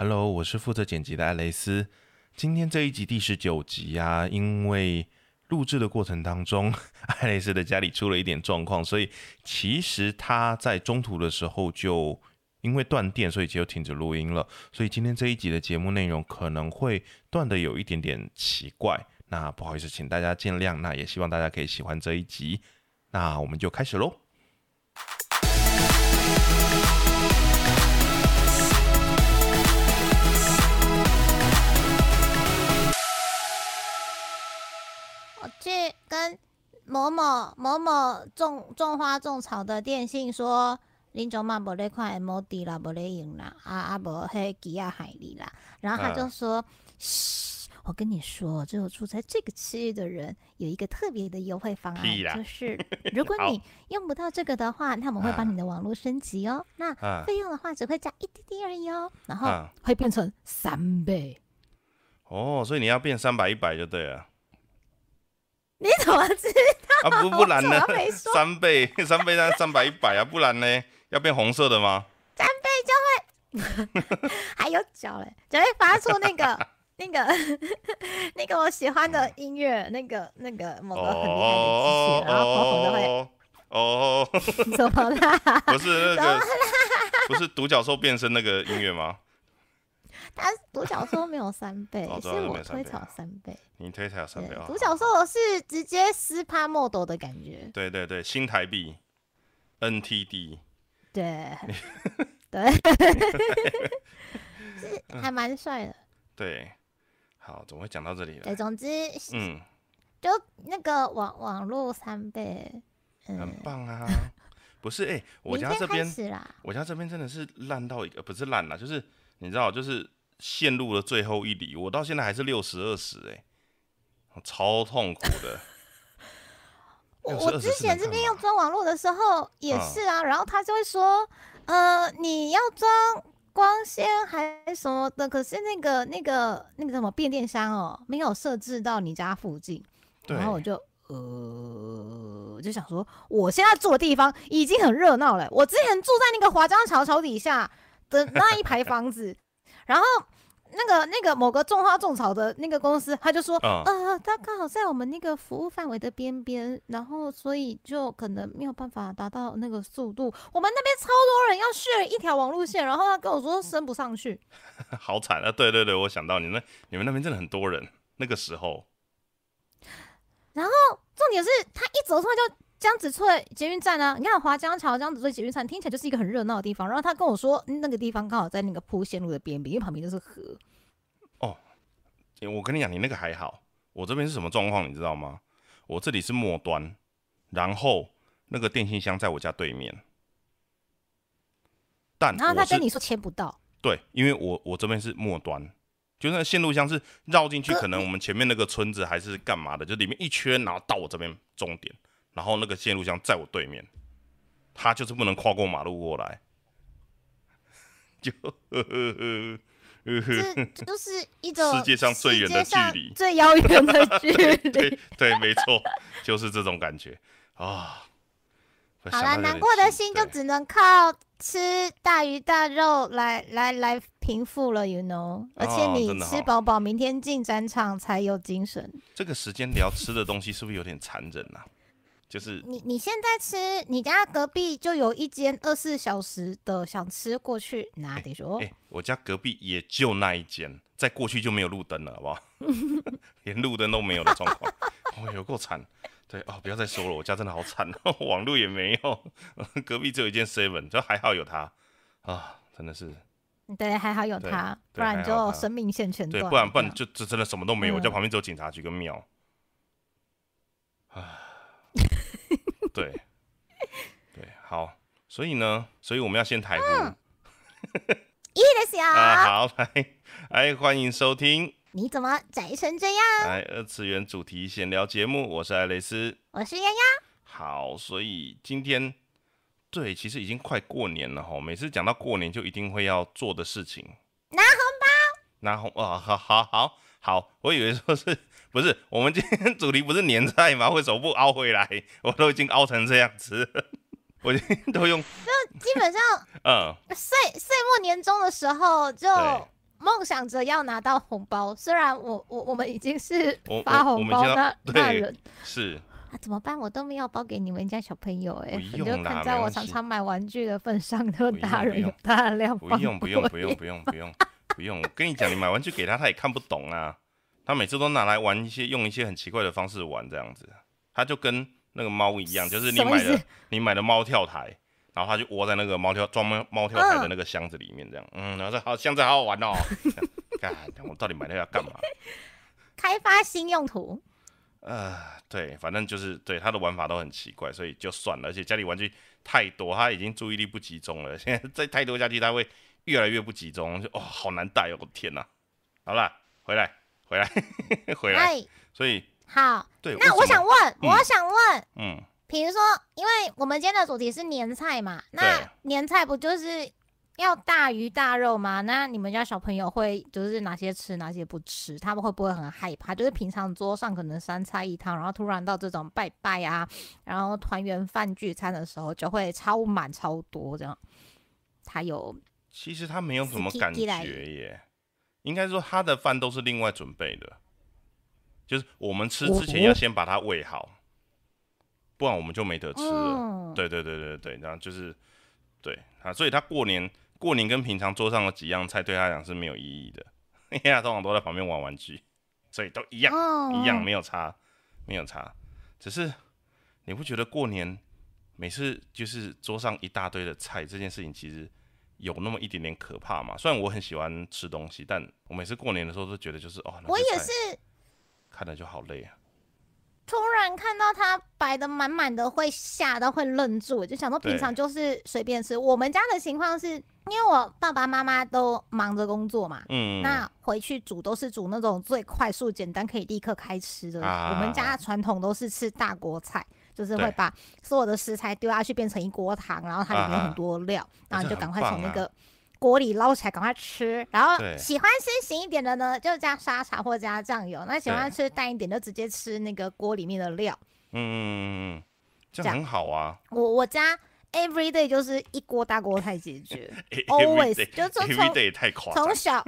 Hello，我是负责剪辑的艾蕾丝。今天这一集第十九集啊，因为录制的过程当中，艾蕾丝的家里出了一点状况，所以其实他在中途的时候就因为断电，所以就停止录音了。所以今天这一集的节目内容可能会断的有一点点奇怪，那不好意思，请大家见谅。那也希望大家可以喜欢这一集。那我们就开始喽。某某某某种种花种草的电信说，林总嘛无咧看 M D 啦，无咧用啦，啊啊无迄机啊海里啦，然后他就说，嘘，我跟你说，只有住在这个区域的人有一个特别的优惠方案，就是 如果你用不到这个的话，他们会帮你的网络升级哦，那啊。费用的话只会加一滴滴而已哦，然后啊。会变成三倍。哦，所以你要变三百一百就对了你怎么知道？啊，不不然呢三倍三倍那三百一百啊，不然呢？要变红色的吗？三倍就会，还有脚嘞，就会发出那个 那个 那个我喜欢的音乐，那个那个某个很厉害的机器人，然后红红的会哦哦，哦怎么啦？不是那个，不是独角兽变身那个音乐吗？但是独角兽没有三倍 哦，是我推有三倍草三倍。你推才有三倍，哦独角兽是直接撕趴 model 的感觉，对对对，新台币 NTD，对 对，是还蛮帅的。对，好，怎么会讲到这里了对，了？总之嗯，就那个网网络三倍，很嗯，棒啊。不是，哎，我家这边。我家这边真的是烂到一个，不是烂啦，就是你知道，就是陷入了最后一里，我到现在还是六十二十，哎，超痛苦的。我我之前这边要装网络的时候也嗯是啊，然后他就会说，呃，你要装光纤还是什么的，可是那个那个那个什么变电箱哦，没有设置到你家附近，然后我就呃，我就想说，我现在住的地方已经很热闹了，我之前住在那个华江桥桥底下的那一排房子，然后。那个那个某个种花种草的那个公司，他就说，嗯呃，他刚好在我们那个服务范围的边边，然后所以就可能没有办法达到那个速度。我们那边超多人要 share 一条网路线，然后他跟我说升不上去。好惨啊！对对对，我想到你们你们那边真的很多人，那个时候，然后重点是他一走出来就江子翠捷运站啊，你看华江桥江子翠捷运站听起来就是一个很热闹的地方，然后他跟我说嗯那个地方刚好在那个铺线路的边边，因为旁边就是河。哦我跟你讲，你那个还好，我这边是什么状况，你知道吗？我这里是末端，然后那个电信箱在我家对面，但然后他跟你说签不到，对，因为我我这边是末端，就那个线路箱是绕进去，可可能我们前面那个村子还是干嘛的，就里面一圈，然后到我这边终点，然后那个线路箱在我对面，他就是不能跨过马路过来，就呵呵呵就是一种世界上最远的距离最遥远的距离。对对，没错，就是这种感觉啊。好啦，想到有点难过的心就只能靠吃大鱼大肉来来来平复了，you know。而且哦你吃饱饱，明天进战场才有精神。这个时间聊吃的东西是不是有点残忍啊？就是你你现在吃，你家隔壁就有一间二十四小时的，想吃过去拿得说哎、。我家隔壁也就那一间，再过去就没有路灯了，好不好？连路灯都没有的状况，哦，有够惨。对哦，不要再说了，我家真的好惨哦，网络也没有，隔壁只有一间 seven，就还好有它啊，真的是对，还好有对它，不然就生命线全对，断。不然不然就这真的什么都没有，我家嗯旁边只有警察局跟庙。唉，对对，好，所以呢，所以我们要先台呼嗯いいですよ。啊，好，来来，欢迎收听你怎么宅成这样？来二次元主题闲聊节目，我是艾蕾丝。我是丫丫。好，所以今天对，其实已经快过年了哈。每次讲到过年，就一定会要做的事情，拿红包。拿红啊，好好好 好，我以为说是不是我们今天 主题不是年菜吗？为什么不凹回来？我都已经凹成这样子了，我今天都用基本上嗯，岁岁末年终的时候就梦想着要拿到红包，虽然我我我们已经是发红包那那人是啊，怎么办？我都没有包给你们家小朋友哎、不你就看在我常常买玩具的份上，就不大人大量不放用不用不用不用不用不用，我跟你讲，你买玩具给他，他也看不懂啊。他每次都拿来玩一些，用一些很奇怪的方式玩，这样子，他就跟那个猫一样，就是你买的你买的猫跳台，然后他就窝在那个猫跳装猫猫跳台的那个箱子里面，这样，嗯，然后说好箱子好好玩哦。看，我到底买那个要干嘛？开发新用途。呃，对，反正就是对他的玩法都很奇怪，所以就算了。而且家里玩具太多，他已经注意力不集中了。现在再太多下去，他会越来越不集中，就哦，好难带哦，我的天哪！好啦，回来，回来，回来。哎，所以，好，对，那我想问，嗯我想问，嗯，比如说，因为我们今天的主题是年菜嘛，那年菜不就是要大鱼大肉吗？那你们家小朋友会就是哪些吃，哪些不吃？他们会不会很害怕？就是平常桌上可能三菜一汤，然后突然到这种拜拜啊，然后团圆饭聚餐的时候，就会超满超多这样。他有其实他没有什么感觉耶，应该说他的饭都是另外准备的，就是我们吃之前哦要先把它喂好，不然我们就没得吃了。嗯，对对对对对，然后就是对啊，所以他过年过年跟平常桌上的几样菜对他来讲是没有意义的，因为他通常都在旁边玩玩具，所以都一样、哦一样，没有差，没有差。只是你不觉得过年每次就是桌上一大堆的菜这件事情，其实有那么一点点可怕嘛？虽然我很喜欢吃东西，但我每次过年的时候都觉得就是哦，我也是看着就好累啊。突然看到它摆的满满的，会吓到会愣住，就想说平常就是随便吃。我们家的情况是因为我爸爸妈妈都忙着工作嘛，嗯，那回去煮都是煮那种最快速、简单可以立刻开吃的。啊我们家传统都是吃大锅菜，就是会把所有的食材丢下去变成一锅汤，然后它里面很多料，然后你就赶快从那个。锅里捞起来，赶快吃。然后喜欢吃咸一点的呢，就加沙茶或加酱油；那喜欢吃淡一点，就直接吃那个锅里面的料。嗯嗯嗯嗯嗯，这很好啊。我我家 every day 就是一锅大锅菜解决 day- 就从张从。小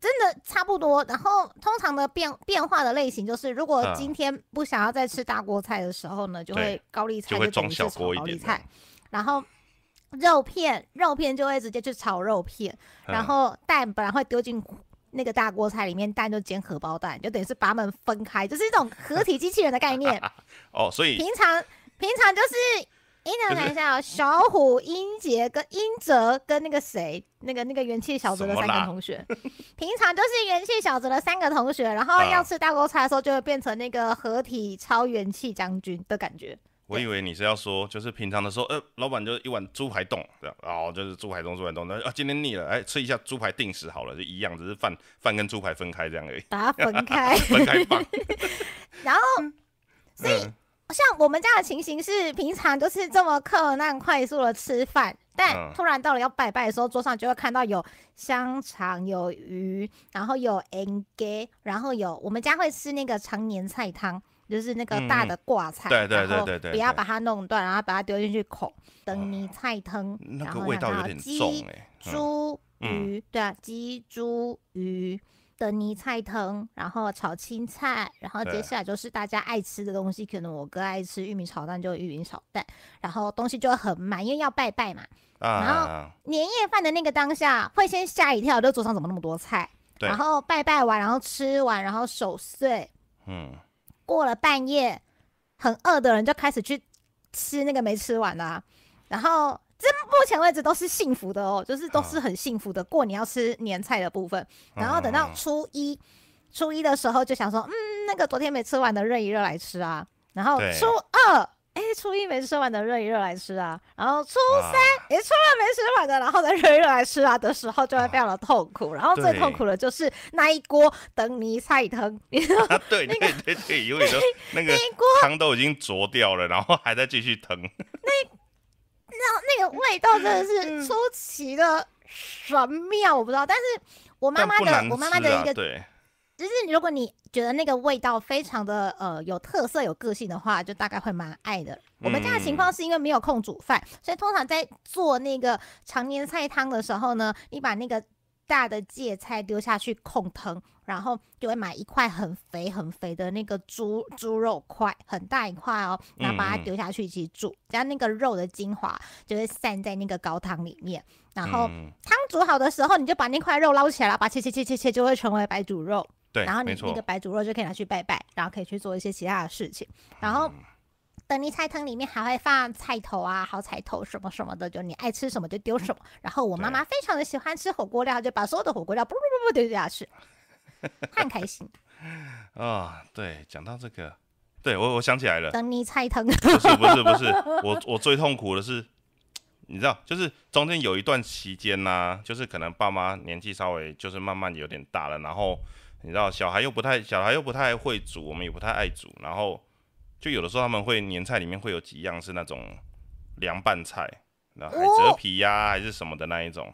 真的差不多。然后通常的变变化的类型就是，如果嗯今天不想要再吃大锅菜的时候呢，就会高丽菜就会等于是装小炒锅一点的高丽菜，然后。肉片，肉片就会直接去炒肉片，然嗯后蛋本来会丢进那个大锅菜里面，蛋就煎荷包蛋，就等于是把它们分开，就是一种合体机器人的概念。哦，所以平常平常就是，哎，那我想一下哦，小虎、英杰跟英哲跟那个谁，那个那个元气小子的三个同学，平常就是元气小子的三个同学，然后要啊吃大锅菜的时候，就会变成那个合体超元气将军的感觉。我以为你是要说，就是平常的时候，呃，老板就一碗猪排冻这样，哦，就是猪排冻、猪排冻，那啊，今天腻了，哎，吃一下猪排定时好了，就一样，只是饭饭跟猪排分开这样而已，把它分开，分开放。然后所以嗯像我们家的情形是，平常就是这么困难快速的吃饭，但嗯。突然到了要拜拜的时候，桌上就会看到有香肠、有鱼，然后有 N G，然后有我们家会吃那个常年菜汤，就是那个大的挂菜，嗯。对对对对不要把它弄断，然后把它丢进去口，等你菜汤，那然后个味道有点重猪、嗯。鱼，对啊，鸡、猪、鱼的泥菜藤，然后炒青菜，然后接下来就是大家爱吃的东西，可能我哥爱吃玉米炒蛋，就玉米炒蛋，然后东西就会很满，因为要拜拜嘛。然后啊，年夜饭的那个当下，会先吓一跳，就桌上怎么那么多菜？对然后拜拜完，然后吃完，然后守岁，嗯，过了半夜，很饿的人就开始去吃那个没吃完的、啊，然后这目前为止都是幸福的哦，就是都是很幸福的。过年要吃年菜的部分，然后等到嗯初一，初一的时候就想说，嗯，那个昨天没吃完的热一热来吃啊，然后初二。哎，初一没吃完的热一热来吃啊，然后初三哎，初二没吃完的，然后再热一热来吃啊的时候，就会非常的痛苦。然后最痛苦的就是那一锅等你菜汤，你知道啊，对对对对，有点都那个那一锅汤都已经浊掉了，然后还在继续疼，那个味道真的是 出奇的神妙，我不知道。但是我妈妈的我妈妈的一个，对，就是如果你觉得那个味道非常的呃有特色、有个性的话，就大概会蛮爱的。我们家的情嗯况是因为没有空煮饭，所以通常在做那个常年菜汤的时候呢，你把那个大的芥菜丢下去控汤，然后就会买一块很肥很肥的那个猪猪肉块，很大一块哦，然后把它丢下去一起煮，这样那个肉的精华就会散在那个高汤里面，然后嗯，汤煮好的时候，你就把那块肉捞起来了，把切切切切切，就会成为白煮肉。对然后，你那个，白煮肉就可以拿去拜拜，然后可以去做一些其他的事情。然后嗯等你菜汤里面还会放菜头啊、好彩头什么什么的，就你爱吃什么就丢什么。然后我妈妈非常的喜欢吃火锅料，就把所有的火锅料不不不不丢下去，她很开心。啊，对，讲到这个，对我我想起来了，等你菜汤，不是不是不是，我我最痛苦的是，你知道，就是中间有一段期间呢、就是可能爸妈年纪稍微就是慢慢有点大了，然后你知道小孩又不太小孩又不太会煮，我们也不太爱煮，然后就有的时候他们会年菜里面会有几样是那种凉拌菜，那海蜇皮呀、还是什么的那一种。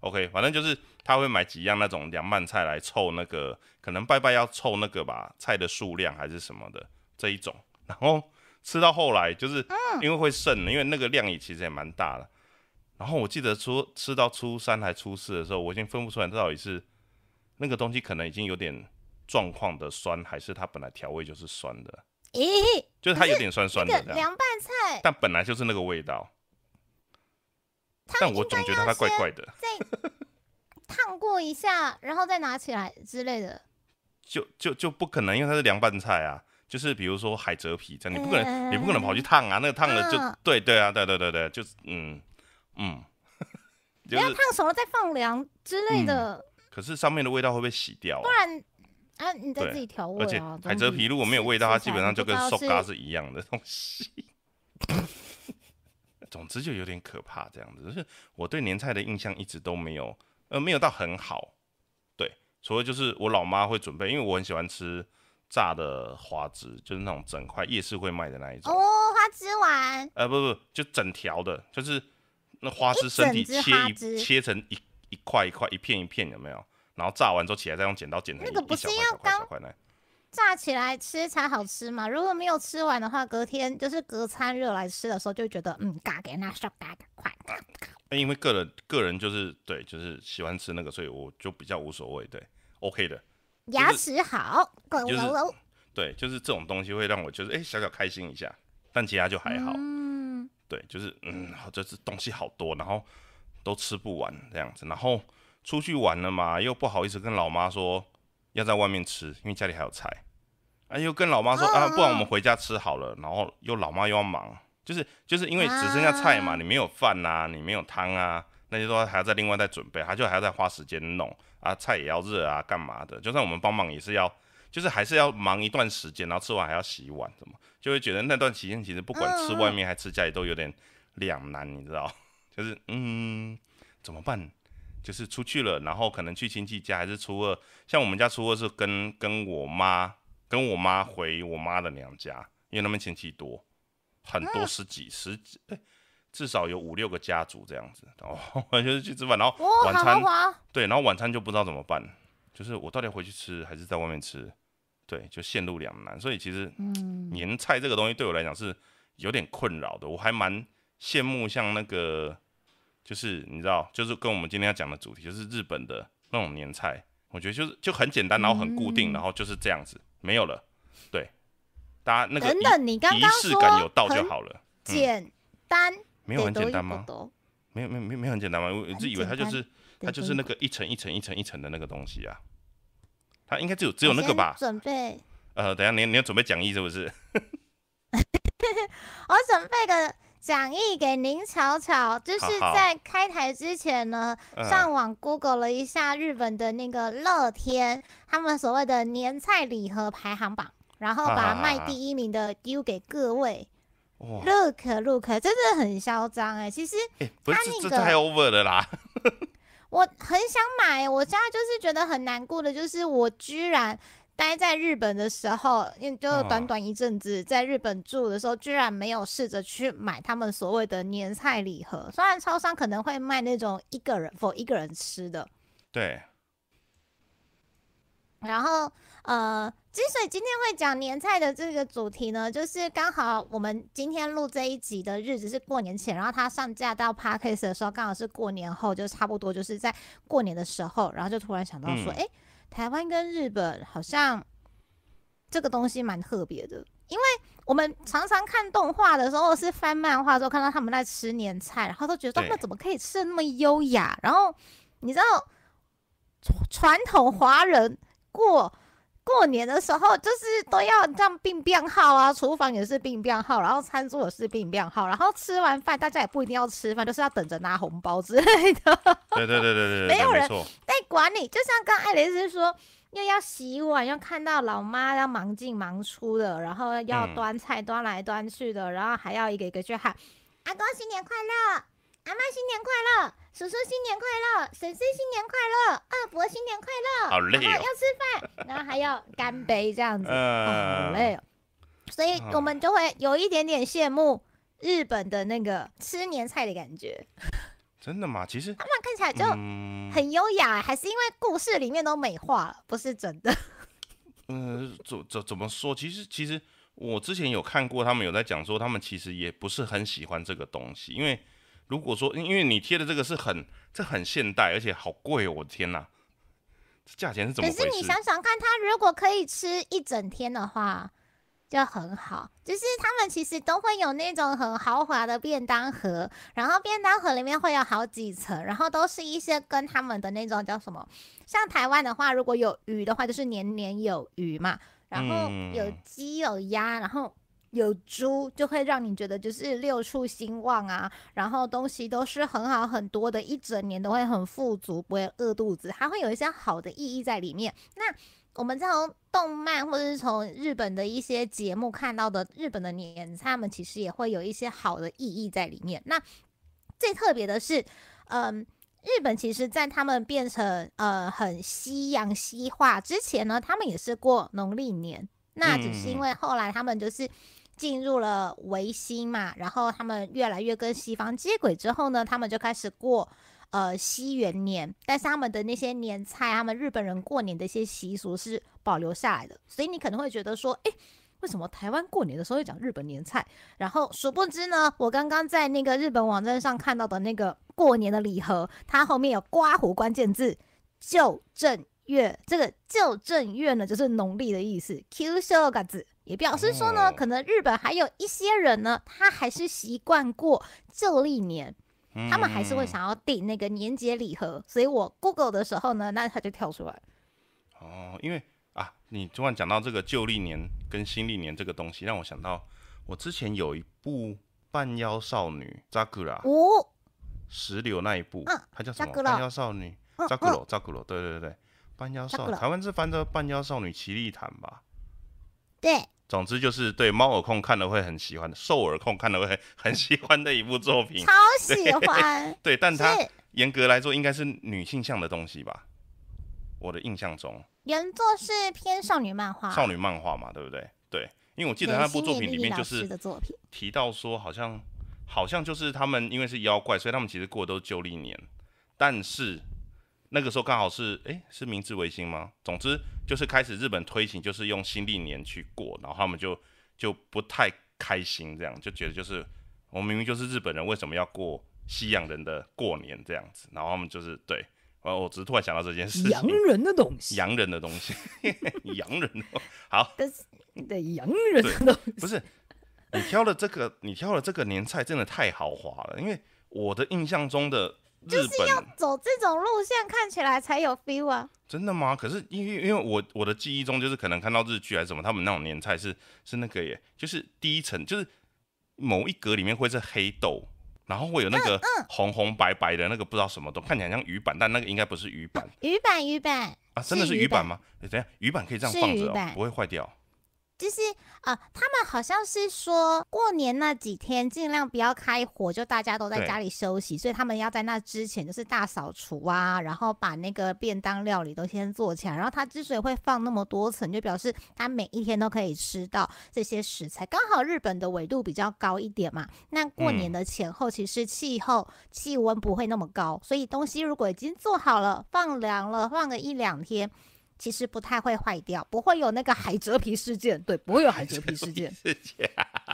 OK，反正就是他会买几样那种凉拌菜来凑那个，可能拜拜要凑那个吧菜的数量还是什么的这一种，然后吃到后来就是因为会剩，因为那个量也其实也蛮大的。然后我记得初吃到初三还初四的时候，我已经分不出来这到底是那个东西可能已经有点状况的酸，还是它本来调味就是酸的，咦，就是它有点酸酸的凉拌菜，但本来就是那个味道。但我总觉得它怪怪的，再烫过一下，然后再拿起来之类的。就就就不可能，因为它是凉拌菜啊。就是比如说海蜇皮这样，你不可能，嗯。你不可能跑去烫啊，那个烫了就嗯。对对啊，对对对对，就是嗯嗯，不 就是要烫熟了再放凉之类的，可是上面的味道会被洗掉、啊，不然啊，你再对自己调味而且啊。海蜇皮如果没有味道，它基本上就跟瘦嘎是是一样的东西。总之就有点可怕，这样子。就是我对年菜的印象一直都没有，呃，没有到很好。对，除了就是我老妈会准备，因为我很喜欢吃炸的花枝，就是那种整块夜市会卖的那一种。哦，花枝丸，呃，不不，就整条的，就是那花枝身体切一切成一一块一块一片一片，有没有？然后炸完之后起来再用剪刀剪成一那个不是要刚。炸起来吃才好吃嘛。如果没有吃完的话，隔天就是隔餐热来吃的时候，就会觉得嗯，嘎给那烧嘎嘎快。因为个人个人就是对，就是喜欢吃那个，所以我就比较无所谓，对，OK 的，牙齿好，咕就是对，就是这种东西会让我就是哎、小小开心一下，但其他就还好，嗯，对，就是嗯，好，就是东西好多，然后都吃不完这样子，然后出去玩了嘛，又不好意思跟老妈说要在外面吃，因为家里还有菜，啊，又跟老妈说啊，不然我们回家吃好了，然后又老妈又要忙，就是就是因为只剩下菜嘛，啊你没有饭呐、你没有汤啊，那就说还要再另外再准备，他就还要再花时间弄啊，菜也要热啊，干嘛的？就算我们帮忙也是要，就是还是要忙一段时间，然后吃完还要洗碗，怎么就会觉得那段期间其实不管吃外面还吃家里都有点两难，你知道？就是嗯，怎么办？就是出去了，然后可能去亲戚家，还是初二，像我们家初二是跟跟我妈跟我妈回我妈的娘家，因为那边亲戚多，很多十几十几，哎、至少有五六个家族这样子，然后就是去吃饭，然后晚餐对，然后晚餐就不知道怎么办，就是我到底回去吃还是在外面吃，对，就陷入两难。所以其实嗯，年菜这个东西对我来讲是有点困扰的，我还蛮羡慕像那个，就是你知道，就是跟我们今天要讲的主题，就是日本的那种年菜，我觉得就是就很简单，然后很固定，嗯然后就是这样子，没有了。对，大家那个仪等等，你刚仪刚说式感有到就好了，简单，没有很简单吗？没有没有没有没有很简单吗？我一直以为它就是它就是那个一层一层一层一层的那个东西啊，它应该只有只有那个吧？准备，呃，等下你你要准备讲义是不是？我准备个讲义给您瞧瞧，就是在开台之前呢，嗯上网 Google 了一下日本的那个乐天，他们所谓的年菜礼盒排行榜，然后把卖第一名的丢给各位。哇，Look Look，真的很嚣张哎！其实哎、不是它那这太 over 了啦！我很想买，我现在就是觉得很难过的，就是我居然待在日本的时候，因为就嗯。短短一阵子在日本住的时候，居然没有试着去买他们所谓的年菜礼盒。虽然超商可能会卖那种一个人 for 一个人吃的，对，然后呃，之所以今天会讲年菜的这个主题呢，就是刚好我们今天录这一集的日子是过年前，然后它上架到 podcast 的时候刚好是过年后，就差不多就是在过年的时候，然后就突然想到说，嗯。哎、台湾跟日本好像这个东西蛮特别的，因为我们常常看动画的时候，是翻漫画的时候看到他们在吃年菜，然后都觉得他们怎么可以吃的那么优雅，然后你知道传统华人过。过年的时候，就是都要这样并变号啊，厨房也是病变号，然后餐桌也是病变号，然后吃完饭大家也不一定要吃饭，就是要等着拿红包之类的。对对对对对对，没有人，在管你，就像刚艾蕾丝说，又要洗碗，要看到老妈要忙进忙出的，然后要嗯。端菜端来端去的，然后还要一个一个去喊阿公新年快乐，阿妈新年快乐，叔叔新年快乐，婶婶新年快乐，二伯新年快乐，好累要吃饭，然后还要干杯这样子，哦、好嗯，累哦。所以我们就会有一点点羡慕日本的那个吃年菜的感觉，真的吗？其实，他们看起来就嗯，很优雅，还是因为故事里面都美化了，不是真的。嗯，怎怎怎么说？其实其实我之前有看过，他们有在讲说，他们其实也不是很喜欢这个东西，因为如果说，因因为你贴的这个是很这很现代，而且好贵哦，我的天哪，这价钱是怎么回事？可是你想想看，他如果可以吃一整天的话，就很好。就是他们其实都会有那种很豪华的便当盒，然后便当盒里面会有好几层，然后都是一些跟他们的那种叫什么，像台湾的话，如果有鱼的话，就是年年有余嘛，然后有嗯鸡有鸭，然后。有猪就会让你觉得就是六畜兴旺啊，然后东西都是很好很多的，一整年都会很富足，不会饿肚子，还会有一些好的意义在里面。那我们从动漫或者是从日本的一些节目看到的日本的年菜，他们其实也会有一些好的意义在里面。那最特别的是，嗯。日本其实，在他们变成呃很西洋西化之前呢，他们也是过农历年。那只是因为后来他们就是进入了维新嘛，然后他们越来越跟西方接轨之后呢，他们就开始过呃西元年，但是他们的那些年菜，他们日本人过年的一些习俗是保留下来的，所以你可能会觉得说，诶，为什么台湾过年的时候会讲日本年菜？然后殊不知呢，我刚刚在那个日本网站上看到的那个过年的礼盒，它后面有刮胡关键字“旧正月”，这个“旧正月”呢就是农历的意思 q 秀嘎子。也表示说呢，哦。可能日本还有一些人呢，他还是习惯过旧历年，他们还是会嗯。想要订那个年节礼盒，所以我 Google 的时候呢，那它就跳出来。哦，因为啊，你突然讲到这个旧历年跟新历年这个东西，让我想到我之前有一部半妖少女扎古拉哦、石榴那一部，嗯它叫什么？半妖少女嗯扎古罗扎古罗，对对对对，半妖少 Sakura 台湾是翻着半妖少女奇丽坦吧。对，总之就是对猫耳控看了会很喜欢的，兽耳控看了会很很喜欢的一部作品。超喜欢，对，但它严格来说应该是女性向的东西吧？我的印象中，原作是偏少女漫画，少女漫画嘛，对不对？对，因为我记得对那部作品里面就是提到说，好像好像就是他们因为是妖怪，所以他们其实过的都是旧历年，但是那个时候刚好是诶，是明治维新吗？总之就是开始日本推行就是用新历年去过，然后他们就就不太开心，这样就觉得就是我明明就是日本人，为什么要过西洋人的过年这样子？然后他们就是对，然后我只是突然想到这件事洋，人的东西，洋人的东西，洋人的好。但是对洋人的东西，不是，你挑的这个，你挑的这个年菜真的太豪华了，因为我的印象中的日本走这种路线看起来才有 feel 啊。真的吗？可是因为因为我我的记忆中就是可能看到日剧还是什么，他们那种年菜是是那个耶，就是第一层就是某一格里面会是黑豆。然后会有那嗯个红红白白的那个不知道什么东，看起来像鱼板，但那个应该不是鱼板鱼板，鱼板啊，真的是是鱼板吗？诶等一下，鱼板可以这样放着哦，不会坏掉。就是呃，他们好像是说过年那几天尽量不要开火，就大家都在家里休息，所以他们要在那之前就是大扫除啊，然后把那个便当料理都先做起来。然后他之所以会放那么多层，就表示他每一天都可以吃到这些食材。刚好日本的纬度比较高一点嘛，那过年嗯的前后其实气候气温不会那么高，所以东西如果已经做好了，放凉了，放个一两天。其实不太会坏掉，不会有那个海蜇皮事件。对，不会有海蜇皮事件。事件，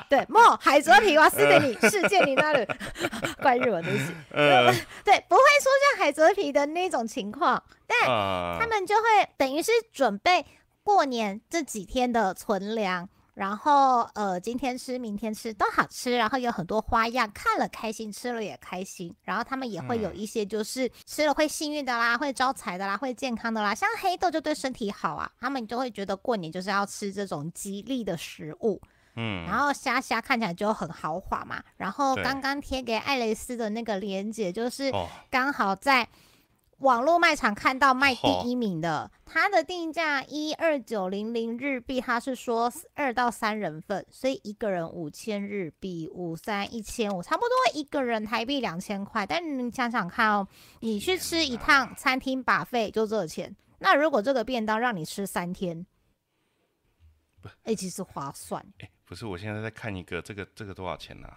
对，莫海蜇皮哇，是的你事件你那里 怪日文东西。呃，对，不会出现海蜇皮的那种情况，但啊他们就会等于是准备过年这几天的存粮，然后呃，今天吃，明天吃都好吃，然后有很多花样，看了开心，吃了也开心。然后他们也会有一些就是吃了会幸运的啦，会招财的啦，会健康的啦，像黑豆就对身体好啊，他们就会觉得过年就是要吃这种吉利的食物。嗯，然后虾虾看起来就很豪华嘛，然后刚刚贴给艾蕾丝的那个链接就是哦，刚好在网络卖场看到卖第一名的，它的定价一二九零零日币，它是说二到三人份，所以一个人五千日币，五三一千五，差不多一个人台币两千块。但你想想看哦，你去吃一趟餐厅把费就这钱，那如果这个便当让你吃三天，哎、其实划算。哎，不是，我现在在看一个，这个这个多少钱呢？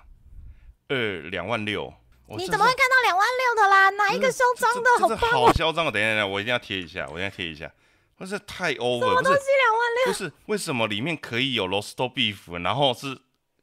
二两万六，你怎么会看到两万六的啦？哪一个嚣张的？这这这好棒哦！好嚣张哦！等一下，等一下，我一定要贴一下，我一定要贴一下。不是太 over，不是什么东西两万六？不是，为什么里面可以有 roast beef，然后是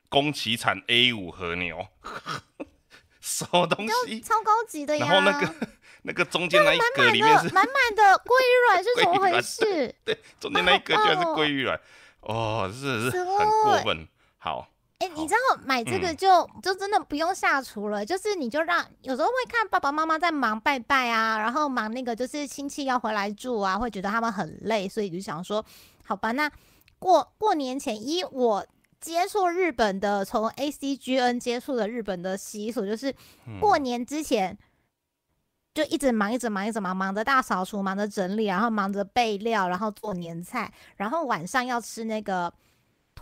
宫崎产 A 五和牛，什么东西？超高级的呀！然后那个那个中间那一满格里面是满的满满的鲑鱼卵是怎么回鲑鱼卵事？对，中间那一格居然是好棒哦鲑鱼卵，哦，真的是す很ごい过分。好， 哎、好你知道买这个嗯就、就真的不用下厨了，就是你就让有时候会看爸爸妈妈在忙拜拜啊，然后忙那个就是亲戚要回来住啊，会觉得他们很累，所以就想说，好吧，那过过年前，一我接触日本的，从 ACGN 接触的日本的习俗，就是嗯过年之前。就一直忙，一直忙，一直忙，忙着大扫除，忙着整理，然后忙着备料，然后做年菜，然后晚上要吃那个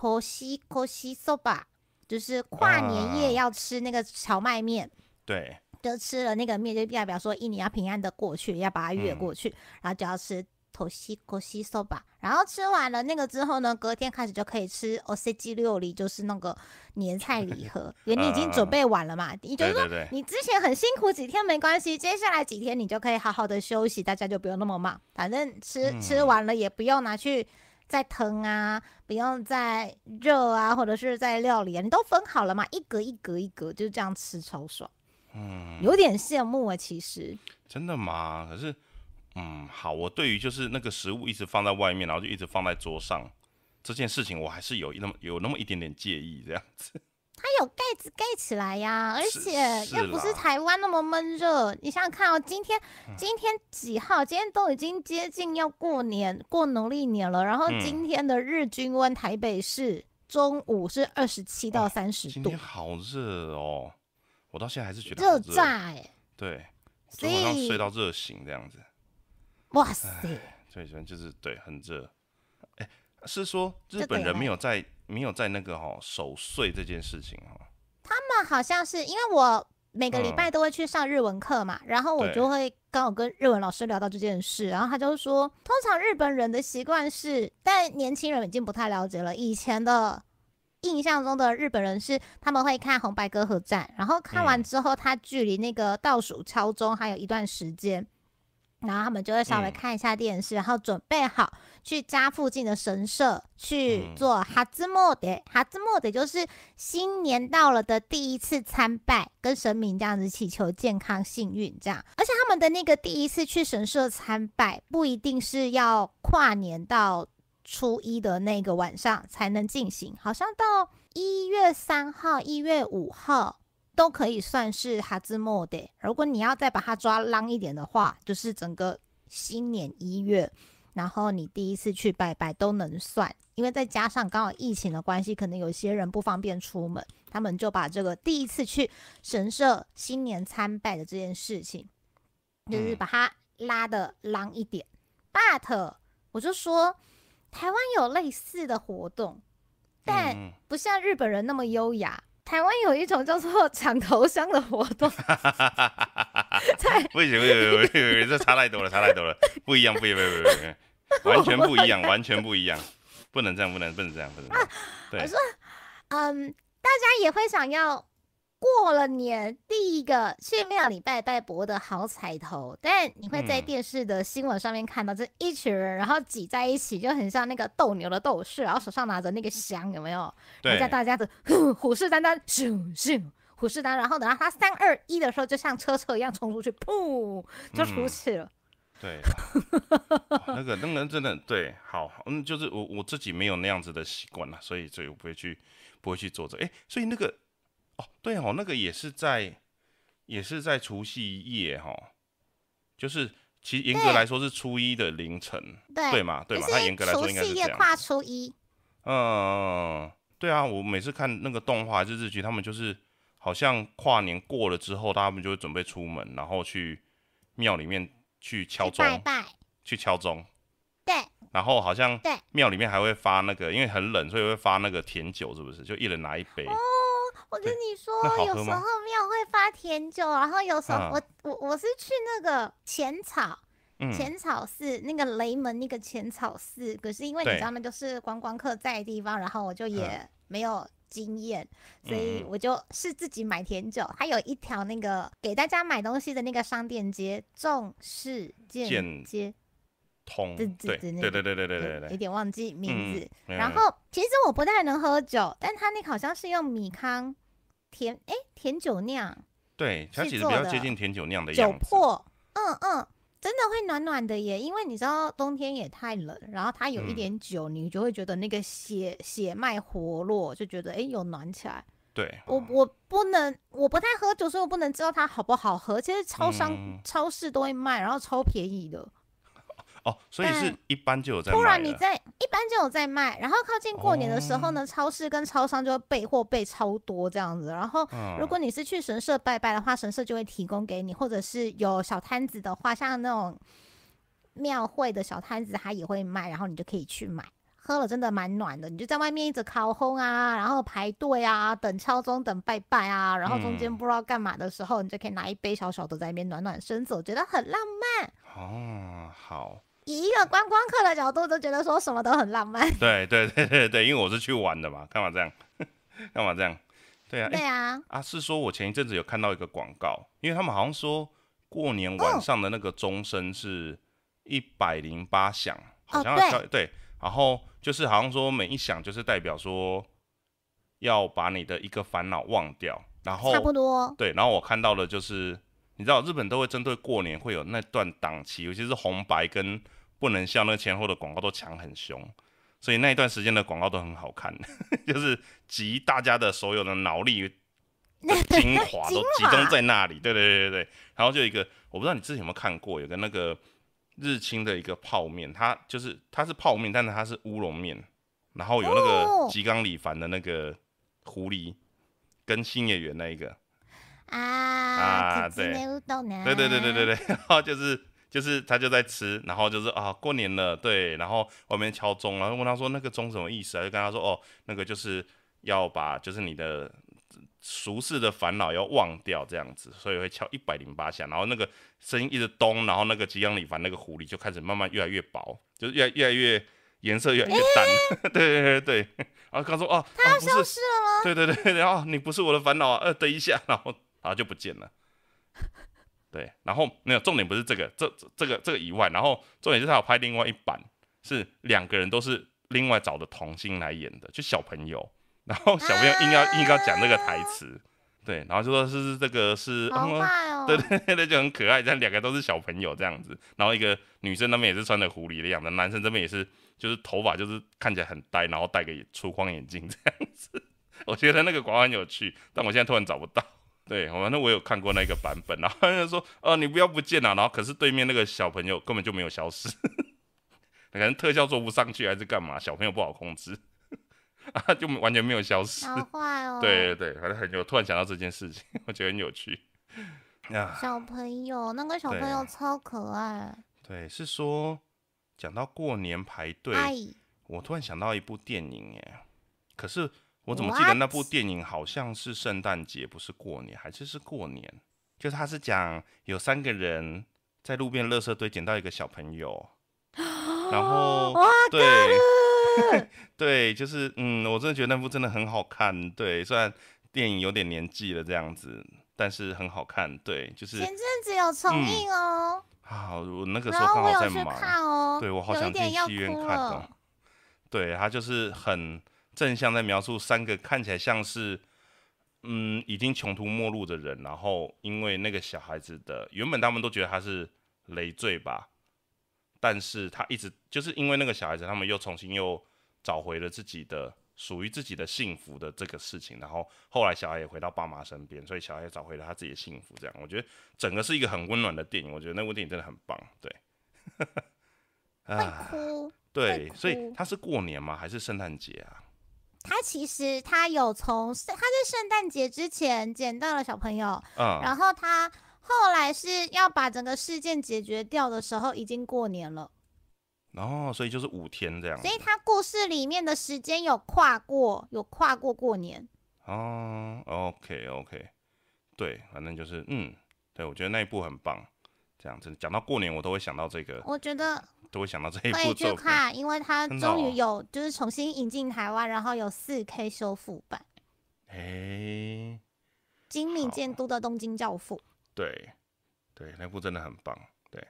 托西托西 soba，就是跨年夜要吃那个荞麦面，对，就吃了那个面，就代表说一年要平安的过去，要把它越过去，然后就要吃头西托西 soba，然后吃完了那个之后呢，隔天开始就可以吃 o c g 六里，就是那个年菜礼盒，因为你已经准备完了嘛，你就是说，你之前很辛苦几天没关系，接下来几天你就可以好好的休息，大家就不用那么忙。反正吃、吃完了也不用拿去再腾啊，不用再热啊，或者是在料理啊，你都分好了嘛，一格一格一格，就这样吃超爽，嗯，有点羡慕啊。其实真的吗？可是，嗯，好，我对于就是那个食物一直放在外面，然后就一直放在桌上这件事情，我还是有那么有那么一点点介意这样子。它有盖子盖起来呀，而且又不是台湾那么闷热。你想想看哦，今天嗯今天几号？今天都已经接近要过年过农历年了，然后嗯今天的日均温台北市中午是二十七到哇三十度今天，好热哦，我到现在还是觉得热热。炸哎！对，所昨天晚上以睡到热醒这样子。哇塞，对，就是对，很热。哎、是说日本人没有在没有在那个哈、守岁这件事情哈、他们好像是因为我每个礼拜都会去上日文课嘛，然后我就会刚好跟日文老师聊到这件事，然后他就说，通常日本人的习惯是，但年轻人已经不太了解了，以前的。印象中的日本人是他们会看红白歌合战，然后看完嗯之后，他距离那个倒数敲钟还有一段时间，然后他们就会稍微嗯看一下电视，然后准备好去家附近的神社去嗯做哈兹莫德。哈兹莫德就是新年到了的第一次参拜，跟神明这样子祈求健康幸运这样。而且他们的那个第一次去神社参拜，不一定是要跨年到初一的那个晚上才能进行，好像到一月三号、一月五号。都可以算是哈兹莫的。如果你要再把它抓浪一点的话，就是整个新年一月，然后你第一次去拜拜都能算，因为再加上刚好疫情的关系，可能有些人不方便出门，他们就把这个第一次去神社新年参拜的这件事情，就是嗯把它拉的浪一点。But 我就说，台湾有类似的活动，但嗯不像日本人那么优雅。台湾有一种叫做抢头香的活动，在不行不行不行不行，这差太多了，差太多了，不一样不一样不一样，完全不一样，完全不一样，不能这样，不能不能这样，不能啊。对。我，说嗯，大家也会想要过了年第一个去庙里拜拜博的好彩头，但你会在嗯。电视的新闻上面看到这一群人，然后挤在一起，就很像那个斗牛的斗士，然后手上拿着那个香，有没有？对大家大家的哼虎视眈眈，咻咻虎视眈眈，然后等到他三二一的时候，就像车车一样冲出去，噗就出嗯。去了。对，哇那个那个真的对，好，嗯，就是我我自己没有那样子的习惯了，所以所以我不会去不会去做这个，哎、所以那个哦，对哦，那个也是在也是在除夕夜哈，就是其实严格对来说是初一的凌晨，对对嘛对嘛，就是它严格来说应该是这样，夕夜跨初一，嗯，对啊，我每次看那个动画还是日剧，他们就是好像跨年过了之后，他们就会准备出门，然后去庙里面去敲钟，去拜拜，去敲钟。对然后好像对庙里面还会发那个，因为很冷，所以会发那个甜酒，是不是？就一人拿一杯。我跟你说有时候庙会发甜酒，然后有时候嗯我、我我是去那个浅草。嗯，浅草寺那个雷门那个浅草寺，可是因为你知道那就是观光客在的地方，然后我就也没有经验，所以我就是自己买甜酒。还有一条那个给大家买东西的那个商店街，重视建建街，通，对对对对对对对有。点忘记名字。嗯然后其实我不太能喝酒，但它那个好像是用米糠甜哎甜酒酿对，它其实比较接近甜酒酿的酒样子。粕，嗯嗯，真的会暖暖的耶，因为你知道冬天也太冷，然后它有一嗯点酒，你就会觉得那个血血脉活络，就觉得哎有暖起来。对，我我不能，我不太喝酒，所以我不能知道它好不好喝。其实超商、嗯超市都会卖，然后超便宜的。哦，所以是一般就有在突卖了。然你在一般就有在卖，然后靠近过年的时候呢，超市跟超商就会备货备超多这样子。然后嗯如果你是去神社拜拜的话，神社就会提供给你，或者是有小摊子的话，像那种庙会的小摊子，它也会卖，然后你就可以去买。喝了真的蛮暖的，你就在外面一直烤烘啊，然后排队啊，等敲钟、等拜拜啊，然后中间嗯不知道干嘛的时候，你就可以拿一杯小小的在那边暖暖身子，我觉得很浪漫。哦，好，以一个观光客的角度，都觉得说什么都很浪漫。对对对对对，因为我是去玩的嘛，干嘛这样？干嘛这样？对啊，哎、对啊，啊，是说我前一阵子有看到一个广告，因为他们好像说过年晚上的那个钟声是一百零八响，好像要哦敲对，然后就是好像说每一响就是代表说要把你的一个烦恼忘掉，然后差不多。对，然后我看到的就是你知道日本都会针对过年会有那段档期，尤其是红白跟不能笑那个前后的广告都抢很凶。所以那一段时间的广告都很好看，就是集大家的所有的脑力的 精华都集中在那里。对对对对对。然后就一个，我不知道你之前有没有看过，有个那个日清的一个泡面，它就是它是泡面，但是它是乌龙面，然后有那哦个吉冈里帆的那个狐狸跟新演员那一个，啊，啊对。对对对对对对，然后就是就是他就在吃，然后就是啊过年了，对，然后外面敲钟，然后问他说那个钟什么意思啊？就跟他说哦，那个就是要把就是你的俗世的烦恼要忘掉这样子，所以会敲一百零八下，然后那个声音一直咚，然后那个吉祥里凡那个狐狸就开始慢慢越来越薄，就是越来越来越颜色越来越淡，对对对对，然后他说哦，他要消失了吗？对对对，然后你不是我的烦恼啊，呃，等一下，然后然后就不见了。对，然后没有重点不是这个，这这这个这个以外，然后重点是他有拍另外一版，是两个人都是另外找的童星来演的，就小朋友，然后小朋友硬要硬要讲那个台词，对，然后就说是是这个是，好嗯坏哦。对对对对，就很可爱，这样两个都是小朋友这样子，然后一个女生那边也是穿的狐狸的样子，男生这边也是就是头发就是看起来很呆，然后戴个粗框眼镜这样子。我觉得那个广告很有趣，但我现在突然找不到。对，反正我有看过那个版本，然后他就说：“哦，你不要不见了。”然后可是对面那个小朋友根本就没有消失，可能特效做不上去还是干嘛，小朋友不好控制，啊，就完全没有消失。好坏哦。对对对，反正很有突然想到这件事情，我觉得很有趣。啊，小朋友，那个小朋友啊超可爱。对，是说讲到过年排队，哎，我突然想到一部电影，哎，可是我怎么记得那部？电影好像是圣诞节，不是过年，还是是过年？就是他是讲有三个人在路边垃圾堆捡到一个小朋友，然后哇，对 对，就是嗯，我真的觉得那部真的很好看。对，虽然电影有点年纪了这样子，但是很好看。对，就是前阵子有重映哦，啊，我那个时候刚好在忙，对我好想进点要戏院看哦。。对他就是很正向在描述三个看起来像是嗯已经穷途末路的人，然后因为那个小孩子的原本他们都觉得他是累赘吧，但是他一直就是因为那个小孩子，他们又重新又找回了自己的属于自己的幸福的这个事情，然后后来小孩也回到爸妈身边，所以小孩也找回了他自己的幸福。这样，我觉得整个是一个很温暖的电影，我觉得那部电影真的很棒。对，会 啊，哭。对，所以哭他是过年吗？还是圣诞节啊？他其实他有从他在圣诞节之前捡到了小朋友，嗯，然后他后来是要把整个事件解决掉的时候，已经过年了，然后所以就是五天这样。所以他故事里面的时间有跨过，有跨过过年。哦，OK OK，对，反正就是嗯，对我觉得那一部很棒。这样子讲到过年，我都会想到这个，我觉得都会想到这一可以去部作品。看，因为它真的哦终于有就是重新引进台湾，然后有四 K 修复版，哎，金敏好监督的《东京教父》。对，对，那部真的很棒。对，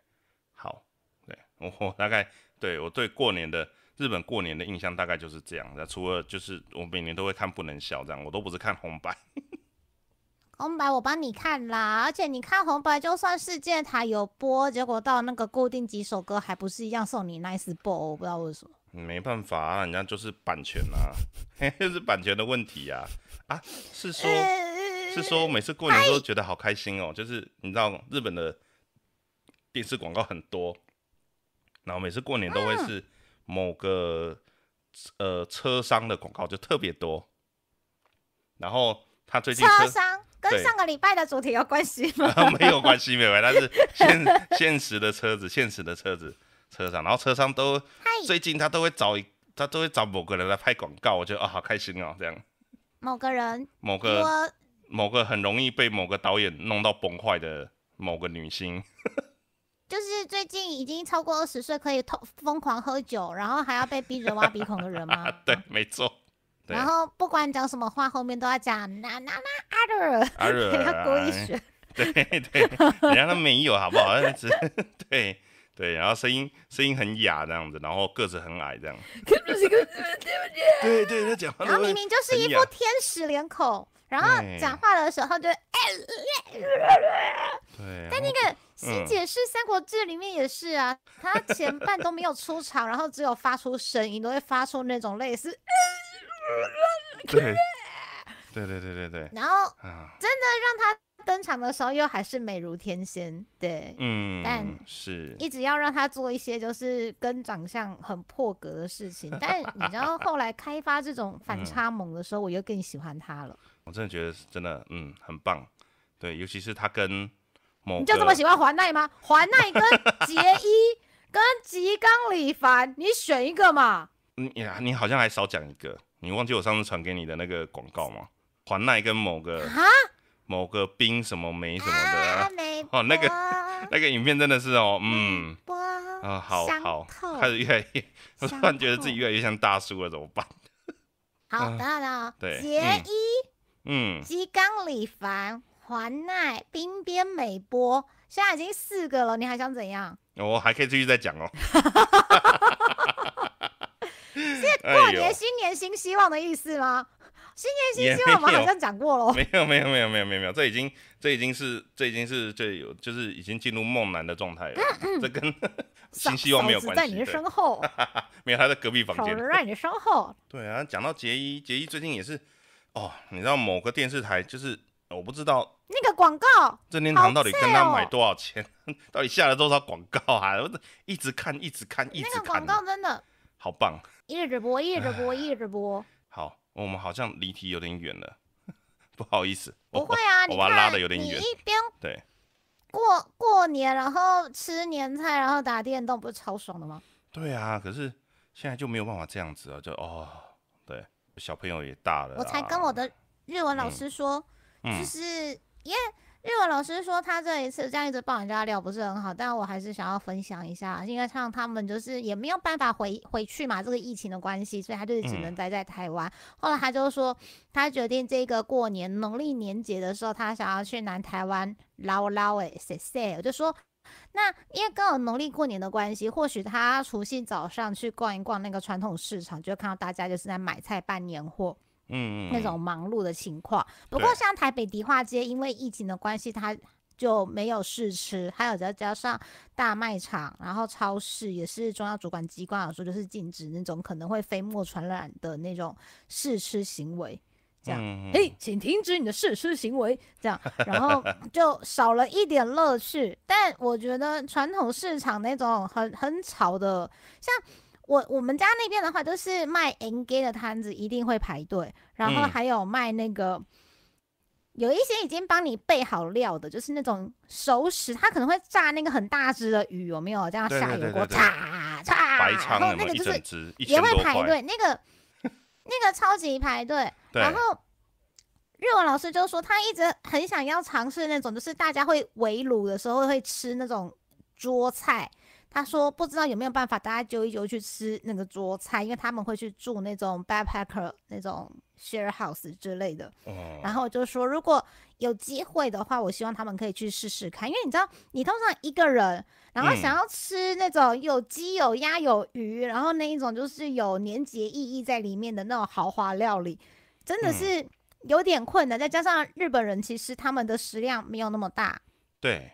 好，对我我大概对我对过年的日本过年的印象大概就是这样。那除了就是我每年都会看《不能笑》这样，我都不是看红 白。红白我帮你看啦，而且你看红白，就算世界台有播，结果到那个固定几首歌，还不是一样送你 Nice Ball？我不知道为什么。没办法啊，人家就是版权啊，就是版权的问题啊。啊，是说。是说每次过年都觉得好开心哦，就是你知道日本的电视广告很多，然后每次过年都会是某个、呃车商的广告就特别多，然后他最近车车商跟上个礼拜的主题有关系吗？没有关系没有关系，但是现现实的车子现实的车子车上，然后车上都，最近他都会找一他都会找某个人来拍广告，我觉得啊、好开心哦，这样某个人某个我某个很容易被某个导演弄到崩坏的某个女星。就是最近已经超过二十岁，可以偷疯狂喝酒，然后还要被逼着挖鼻孔的人吗？对，没错。对然后不管讲什么话，后面都要讲那那那阿尔，阿惹要故意学。对对，人家都没有，好不好？只对对，然后声音声音很哑这样子，然后个子很矮这样。对对，他讲话然后明明就是一副天使脸孔，然后讲话的时候就，对，但那个新嗯解释《三国志》里面也是啊，他前半都没有出场，然后只有发出声音，都会发出那种类似，对 对对对对对然后真的，让他登场的时候又还是美如天仙，对。嗯但，是一直要让他做一些就是跟长相很破格的事情，但你知道后来开发这种反差萌的时候，我又更喜欢他了。我真的觉得是真的，嗯，很棒。对，尤其是他跟某你就这么喜欢环奈吗？环奈跟杰伊跟吉冈里帆，你选一个嘛。你呀，你好像还少讲一个，你忘记我上次传给你的那个广告吗？环奈跟某个啊？某个冰什么梅什么的啊，啊，哦那个那个影片真的是哦，嗯。啊，好伤好，开始越来越，我突然觉得自己越来越像大叔了，怎么办？好，嗯等等等，对杰嗯。伊、嗯，吉冈里帆、环奈、冰边美波，现在已经四个了，你还想怎样？我还可以继续再讲哦。过年新年新希望的意思吗？新年新希望我们好像讲过了。没有没有没有没有没有没有，这已经这已经是这已经是这有就是已经进入梦男的状态了，这跟新希望没有关系。在你的身后，没有他在隔壁房手间。在你的身后。对啊，讲到杰一，杰一最近也是哦，你知道某个电视台就是我不知道那个广告任天堂到底跟他买多少钱，到底下了多少广告啊？我一直看一直看一直看那个广，告真的，好棒。一直播，一直播，一直播。好，我们好像离题有点远了，不好意思。不会啊，我把它拉的有点远。你一边对，过过年，然后吃年菜，然后打电动，不是超爽的吗？对啊，可是现在就没有办法这样子啊，就哦，对，小朋友也大了啊。我才跟我的日文老师说，嗯就是因为日文老师说他这一次这样一直抱人家料不是很好，但我还是想要分享一下，因为像他们就是也没有办法回回去嘛，这个疫情的关系，所以他就是只能待在台湾。后来他就说，他决定这个过年农历年节的时候，他想要去南台湾捞捞诶，谢谢。我就说，那因为刚好农历过年的关系，或许他除夕早上去逛一逛那个传统市场，就看到大家就是在买菜办年货。嗯那种忙碌的情况。不过像台北迪化街，因为疫情的关系，它就没有试吃。还有再加上大卖场，然后超市也是中央主管机关有说，就是禁止那种可能会飞沫传染的那种试吃行为。这样，嘿，请停止你的试吃行为。这样，然后就少了一点乐趣。但我觉得传统市场那种很很吵的，像。我我们家那边的话，就是卖 N G 的摊子一定会排队，然后还有卖那个，有一些已经帮你备好料的，就是那种熟食，他可能会炸那个很大只的鱼，有没有这样下油锅，叉叉，然后那个就是也会排队，那个 那个超级排队。然后日文老师就说，他一直很想要尝试那种，就是大家会围炉的时候会吃那种桌菜。他说不知道有没有办法，大家揪一揪去吃那个桌菜，因为他们会去住那种 backpacker 那种 share house 之类的。然后就说如果有机会的话，我希望他们可以去试试看，因为你知道，你通常一个人，然后想要吃那种有鸡有鸭有鱼，然后那一种就是有年节意义在里面的那种豪华料理，真的是有点困难。再加上日本人其实他们的食量没有那么大。对，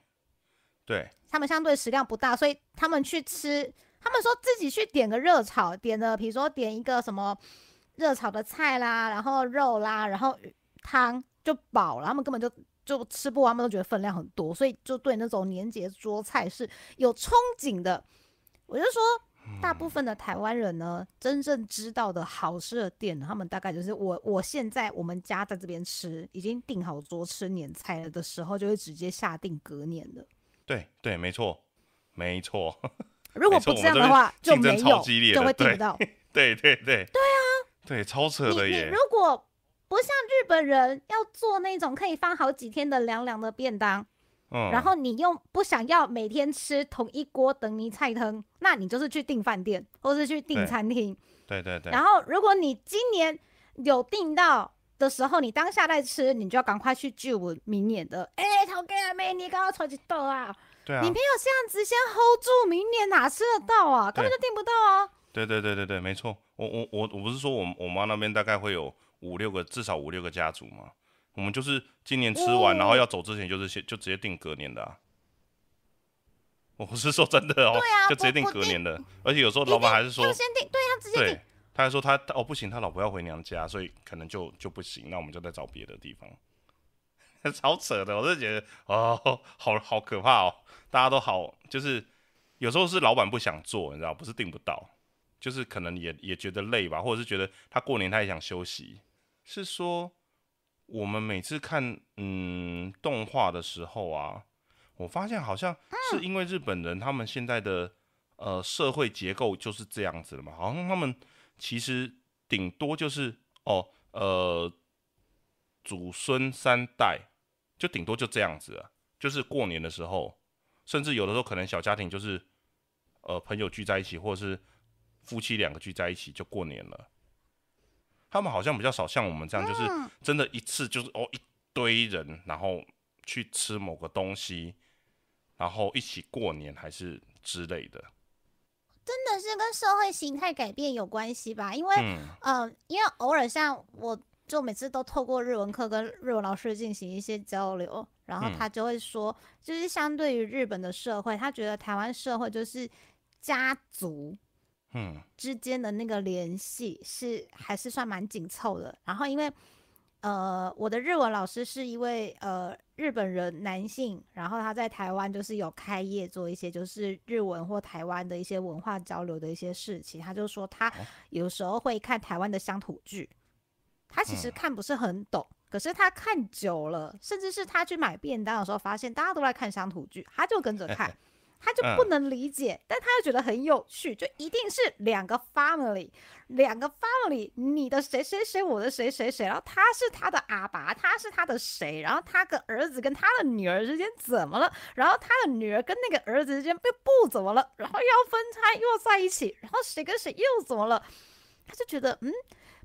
对。他们相对食量不大，所以他们去吃，他们说自己去点个热炒，点的比如说点一个什么热炒的菜啦，然后肉啦，然后汤就饱了，他们根本就就吃不完，他们都觉得分量很多，所以就对那种年节桌菜是有憧憬的。我就说，大部分的台湾人呢，真正知道的好吃的店，他们大概就是我我现在我们家在这边吃，已经订好桌吃年菜了的时候，就会直接下定隔年的。对对，没错，没错。如果不这样的话，就没有，就会订不到。对 对对。对啊。对，超扯的耶。如果不像日本人要做那种可以放好几天的凉凉的便当，嗯，然后你又不想要每天吃同一锅等你菜汤，那你就是去订饭店，或是去订餐厅。对对对。然后，如果你今年有订到。的时候，你当下在吃，你就要赶快去救我明年的。哎，陶哥啊，妹，你刚刚超级逗啊！对啊，你没有这样子先 hold 住，明年哪吃得到啊？根本就订不到啊！对对对对对，没错。我我我我不是说我我妈那边大概会有五六个，至少五六个家族嘛。我们就是今年吃完，然后要走之前就是先就直接订隔年的。啊。我不是说真的哦，对啊，就直接订隔年的。而且有时候老板还是说先订，对啊，直接订。他还说他哦不行，他老婆要回娘家，所以可能就就不行。那我们就再找别的地方，超扯的，我就觉得哦，好好可怕哦。大家都好，就是有时候是老板不想做，你知道，不是订不到，就是可能也也觉得累吧，或者是觉得他过年他也想休息。是说我们每次看嗯动画的时候啊，我发现好像是因为日本人他们现在的呃社会结构就是这样子的嘛，好像他们。其实顶多就是哦，呃，祖孙三代就顶多就这样子啊。就是过年的时候，甚至有的时候可能小家庭就是呃朋友聚在一起，或者是夫妻两个聚在一起就过年了。他们好像比较少像我们这样，就是真的一次就是哦一堆人，然后去吃某个东西，然后一起过年还是之类的。真的是跟社会形态改变有关系吧？因为，嗯，因为偶尔像我，就每次都透过日文课跟日文老师进行一些交流，然后他就会说，就是相对于日本的社会，他觉得台湾社会就是家族，嗯，之间的那个联系是还是算蛮紧凑的。然后因为。呃，我的日文老师是一位呃日本人男性，然后他在台湾就是有开业做一些就是日文或台湾的一些文化交流的一些事情。他就说他有时候会看台湾的乡土剧，他其实看不是很懂，可是他看久了，甚至是他去买便当的时候发现大家都在看乡土剧，他就跟着看。他就不能理解，但他又觉得很有趣，就一定是两个 family，两个 family，你的谁谁谁，我的谁谁谁，然后他是他的阿爸，他是他的谁，然后他跟儿子跟他的女儿之间怎么了？然后他的女儿跟那个儿子之间又不怎么了？然后又要分开又要在一起，然后谁跟谁又怎么了？他就觉得嗯。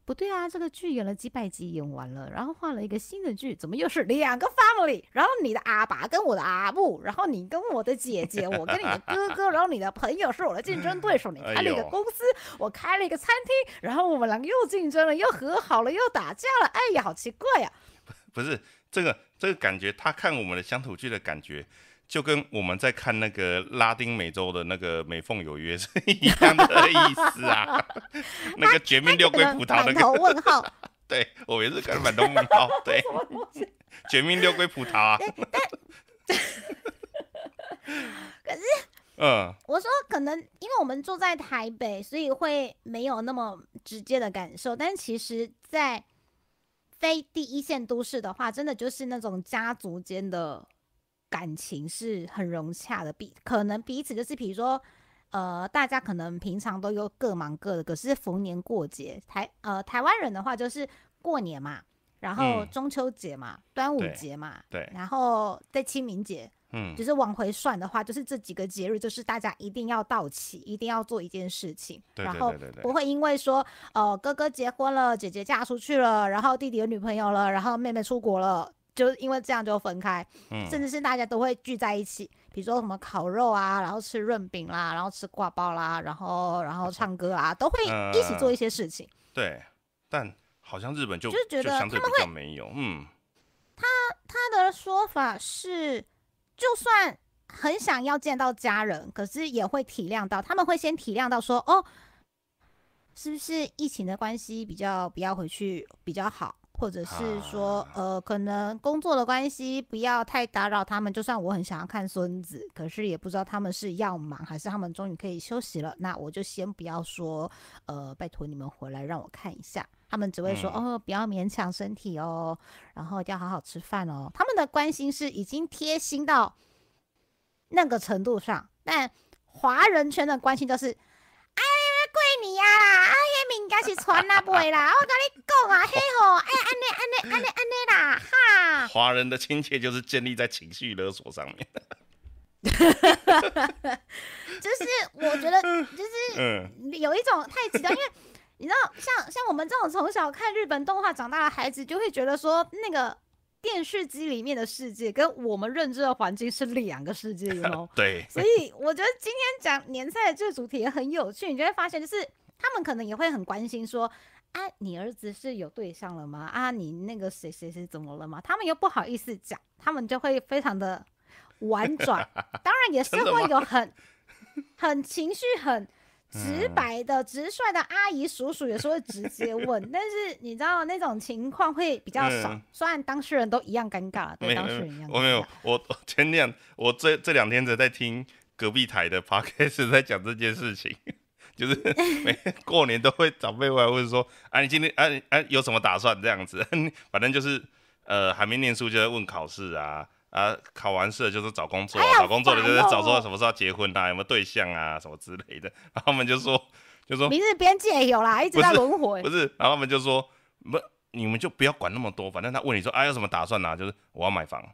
不对啊，这个剧演了几百集，演完了，然后换了一个新的剧，怎么又是两个 family？然后你的阿爸跟我的阿母，然后你跟我的姐姐，我跟你的哥哥，然后你的朋友是我的竞争对手，你开了一个公司，我开了一个餐厅，然后我们两个又竞争了，又和好了，又打架了，哎呀，好奇怪呀！不是这个这个感觉，他看我们的乡土剧的感觉。就跟我们在看那个拉丁美洲的那个《美凤有约》是一样的意思啊。那个 《绝命六龟葡萄》那个问号，对我也是看满头问号。对，《绝命六龟葡萄》啊。可是，嗯，我说可能因为我们住在台北，所以会没有那么直接的感受。但其实，在非第一线都市的话，真的就是那种家族间的。感情是很融洽的，彼可能彼此就是，比如说，呃，大家可能平常都有各忙各的，可是逢年过节，台呃台湾人的话就是过年嘛，然后中秋节嘛，端午节嘛，对，然后在清明节，嗯，就是往回算的话，就是这几个节日，就是大家一定要到齐，一定要做一件事情，然后不会因为说，呃，哥哥结婚了，姐姐嫁出去了，然后弟弟有女朋友了，然后妹妹出国了。就是因为这样就分开，甚至是大家都会聚在一起，比如说什么烤肉啊，然后吃润饼啦，然后吃挂包啦，然后然后唱歌啊，都会一起做一些事情。对，但好像日本就就是觉得他们会没有，嗯，他他的说法是，就算很想要见到家人，可是也会体谅到，他们会先体谅到说，哦，是不是疫情的关系比较不要回去比较好。或者是说，呃，可能工作的关系不要太打扰他们。就算我很想要看孙子，可是也不知道他们是要忙还是他们终于可以休息了。那我就先不要说，呃，拜托你们回来让我看一下。他们只会说，哦，不要勉强身体哦，然后要好好吃饭哦。他们的关心是已经贴心到那个程度上，但华人圈的关心就是。哎呀过年啊啦，啊，迄物件是传啊袂啦，你讲啊，嘿吼，哎，安尼安尼安尼安尼啦，哈。华人的亲切就是建立在情绪勒索上面。就是我觉得，就是 有一种太极端，因为你知道，像像我们这种从小看日本动画长大的孩子，就会觉得说那个。电视机里面的世界跟我们认知的环境是两个世界哦。对，所以我觉得今天讲年菜的这个主题也很有趣，你就会发现，就是他们可能也会很关心说，啊，你儿子是有对象了吗？啊，你那个谁谁谁怎么了吗？他们又不好意思讲，他们就会非常的婉转，当然也是会有很很情绪很。直白的、直率的阿姨叔叔有时候会直接问，但是你知道那种情况会比较少，虽然当事人都一样尴尬，对当事人一样。我没有，我前两我这这两天在在听隔壁台的 podcast 在讲这件事情，就是每 过年都会长辈过来问说，啊你今天啊啊有什么打算这样子，反正就是呃还没念书就在问考试啊。啊，考完试就是找工作，找工作的就是找说什么时候结婚啊，有没有对象啊，什么之类的。然后他们就说，就说明日边界有啦，一直在轮回。不是，然后他们就说，不，你们就不要管那么多，反正他问你说，啊，有什么打算呢？就是我要买房，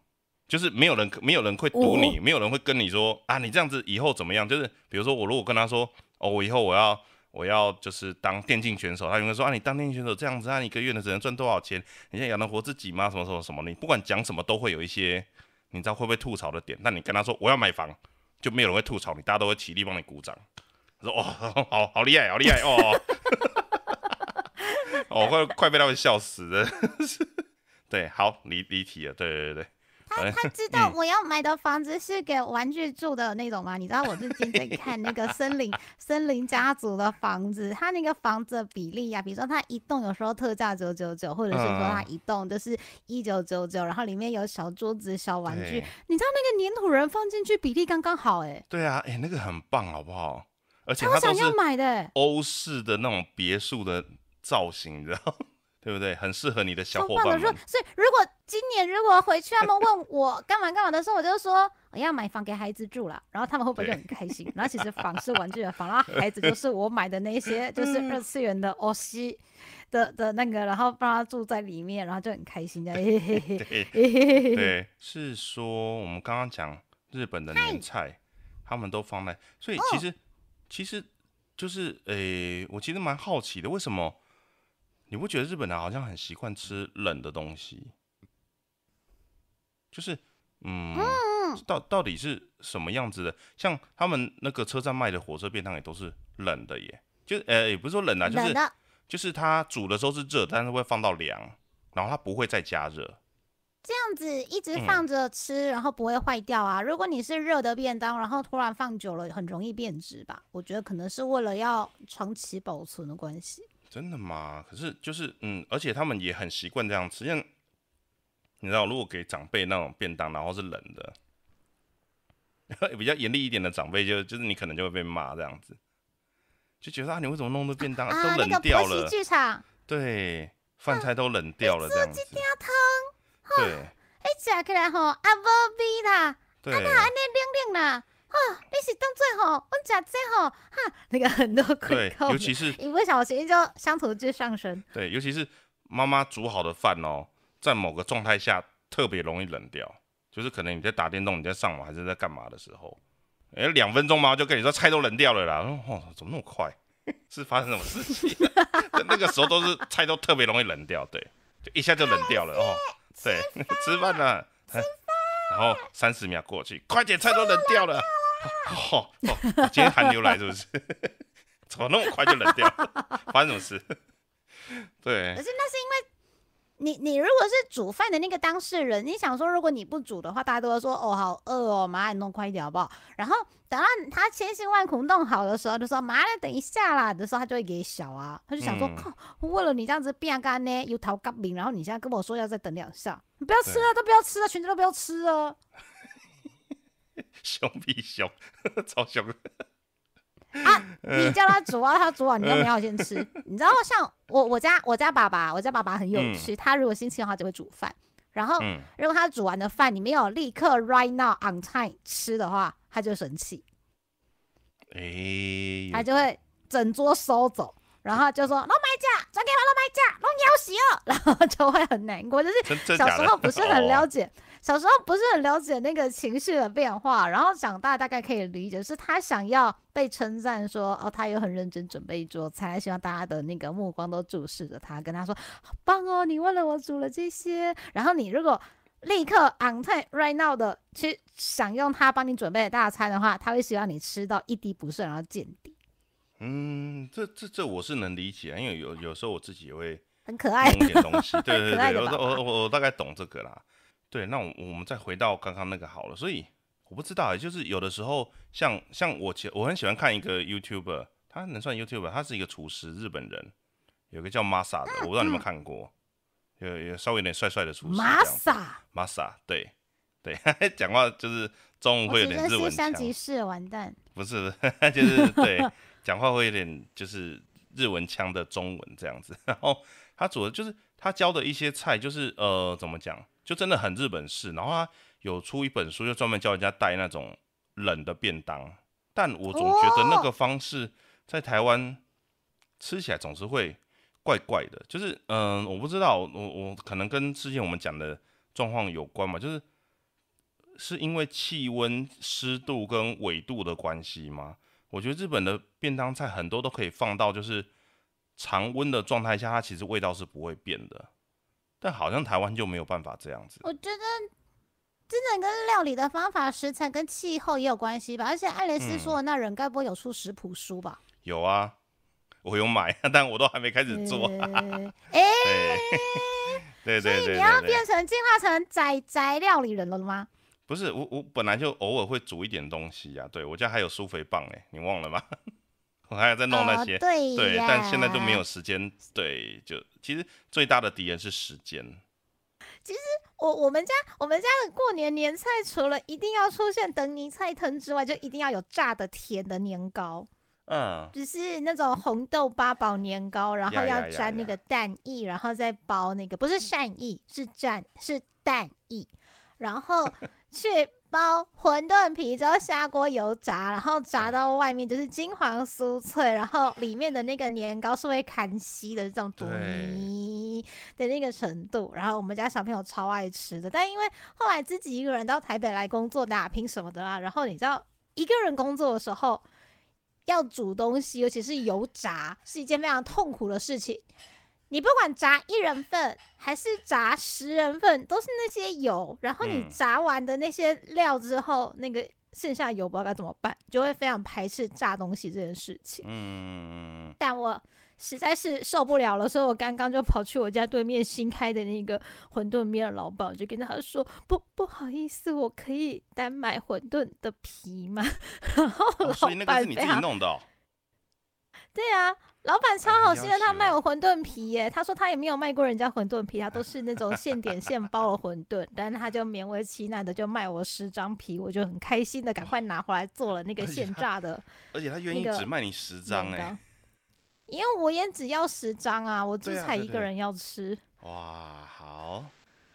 就是没有人，没有人会堵你，没有人会跟你说，啊，你这样子以后怎么样？就是比如说我如果跟他说，哦，我以后我要我要就是当电竞选手，他应该说，啊，你当电竞选手这样子，啊，你一个月呢只能赚多少钱？你现在养得活自己吗？什么什么什么？你不管讲什么都会有一些。你知道会不会吐槽的点？那你跟他说我要买房，就没有人会吐槽你，大家都会起立帮你鼓掌。说哦，好好厉害，好厉害哦！哦，快快被他们笑死了。对，好离离题了。对对对对。他他知 道我要买的房子是给玩具住的那种吗？你知道我最近在看那个森林 森林家族的房子，他那个房子的比例呀，比如说他一栋有时候特价九九九，或者是说他一栋就是一九九九，然后里面有小桌子、小玩具，你知道那个粘土人放进去比例刚刚好，哎，对啊，哎，那个很棒，好不好？而且他想要买的欧式的那种别墅的造型，你知道？对不对？很适合你的小。伙伴们。说，所以如果今年如果回去他们问我干嘛干嘛的时候，我就说我要买房给孩子住了，然后他们会不会就很开心？然后其实房是玩具的房，然后孩子就是我买的那些就是二次元的欧西的的那个，然后让他住在里面，然后就很开心的。嘿嘿嘿对嘿 对，是说我们刚刚讲日本的年菜，他们都放在，所以其哦实、其实就是诶、我其实蛮好奇的，为什么你不觉得日本人好像很习惯吃冷的东西？就是嗯，到到底是什么样子的？像他们那个车站卖的火车便当也都是冷的耶，就是呃也不是说冷啊，就是就是它煮的时候是热，但是会放到凉，然后它不会再加热。这样子一直嗯放着吃，然后不会坏掉啊。如果你是热的便当，然后突然放久了，很容易变质吧？我觉得可能是为了要长期保存的关系。真的吗？可是就是嗯，而且他们也很习惯这样吃，像你知道，如果给长辈那种便当，然后是冷的，比较严厉一点的长辈就就是你可能就会被骂这样子，就觉得啊，你为什么弄的便当、啊，都那个冷掉了？对，饭菜都冷掉了这样子。对哎，吃起来吼啊无味啦，对安尼冷冷啦，啊，你是当做吼，阮食这吼，哈，那个很多对尤，其是一不小心就乡土剧上升。对，尤其是妈妈煮好的饭哦，在某个状态下特别容易冷掉，就是可能你在打电动、你在上网还是在干嘛的时候，哎、两分钟嘛就跟你说菜都冷掉了啦，哦，怎么那么快？是发生什么事情？那个时候都是菜都特别容易冷掉，对，就一下就冷掉了哦。对，吃饭了，然后三十秒过去，快点，菜都冷掉了。哦哦，今天寒流来是不是？怎么那么快就冷掉了？发生什么事？对可，是那是因为你你如果是煮饭的那个当事人，你想说如果你不煮的话，大家都会说哦好饿哦，麻烦你弄快一点好不好？然后等到他千辛万苦弄好的时候，就说妈等一下啦的时候，他就会给小啊，他就想说嗯靠、为了你这样子变干呢，有头革命，然后你现在跟我说要再等两下，你不要吃啊，都不要吃啊，全家都不要吃啊。凶比熊，超凶的。啊，你叫他煮啊，他煮完你要不要先吃？你知道像我我家我家爸爸，我家爸爸很有趣，他如果心情好就会煮饭，然后嗯，如果他煮完的饭你没有立刻 right now on time 吃的话，他就生气，哎、他就会整桌收走，然后就说老买价，转给我老买价，弄要死了，然后就会很难过，就是小？时候不是很了哦。解，小时候不是很了解那个情绪的变化，然后长大大概可以理解，是他想要被称赞说，哦，他有很认真准备一桌菜，希望大家的那个目光都注视着他，跟他说，好棒哦，你为了我煮了这些，然后你如果立刻 on time right now 的去享用他帮你准备的大餐的话，他会希望你吃到一滴不剩，然后见底，嗯，这这这我是能理解，因为有有时候我自己也会很可爱。弄一点东西，对对对，我我我大概懂这个啦。对，那我我们再回到刚刚那个好了，所以我不知道欸，就是有的时候像像我其我很喜欢看一个 YouTuber，他能算 YouTuber，他是一个厨师，日本人，有个叫 Masa 的，我不知道你们看过，有有稍微有点帅帅的厨师，Masa Masa 对对，讲话就是中文会有点日文腔，香吉士，完蛋。不是，不 是就是对，讲话会有点就是日文腔的中文这样子。然后他煮的就是他教的一些菜，就是呃怎么讲，就真的很日本式。然后他有出一本书，就专门教人家带那种冷的便当。但我总觉得那个方式在台湾吃起来总是会怪怪的，就是嗯、我不知道，我我可能跟之前我们讲的状况有关嘛，就是是因为气温、湿度跟纬度的关系吗？我觉得日本的便当菜很多都可以放到就是常温的状态下，它其实味道是不会变的。但好像台湾就没有办法这样子。我觉得真的跟料理的方法、食材跟气候也有关系吧。而且爱蕾丝嗯说的那人该不会有出食谱书吧？有啊，我有买，但我都还没开始做。呃哎、对对对对你要变成进化成宅宅料理人了吗？不是我我本来就偶尔会煮一点东西呀、对我家还有苏肥棒哎，你忘了吗？我还有在弄那些。哦、对对，但现在都没有。时间。对，就其实最大的敌人是时间。其实我我们家我们家的过年年菜，除了一定要出现等尼菜藤之外，就一定要有炸的甜的年糕。嗯，就是那种红豆八宝年糕，然后要沾那个蛋液，然后再包那个不是善意，是蘸是蛋液，然后 去包馄饨皮之后下锅油炸，然后炸到外面就是金黄酥脆，然后里面的那个年糕是会砍稀的这种多对泥的那个程度，然后我们家小朋友超爱吃的，但因为后来自己一个人到台北来工作打拼什么的啦，然后你知道一个人工作的时候。要煮东西，尤其是油炸，是一件非常痛苦的事情。你不管炸一人份还是炸十人份，都是那些油。然后你嗯炸完的那些料之后，那个剩下油不知道该怎么办，就会非常排斥炸东西这件事情。嗯，但我实在是受不了了，所以我刚刚就跑去我家对面新开的那个馄饨面老板，我就跟他说：“不不好意思，我可以单买馄饨的皮吗？” 然后老哦所以那个是你自己板非常弄的哦。对啊，老板超好心的，他卖我馄饨皮耶。他说他也没有卖过人家馄饨皮，他都是那种现点 现包的馄饨，但是他就勉为其难的就卖我十张皮，我就很开心的赶快拿回来做了那个现炸的而且他愿意只卖你十张哎。因为我也只要十张啊，我就对啊对对才一个人要吃。哇，好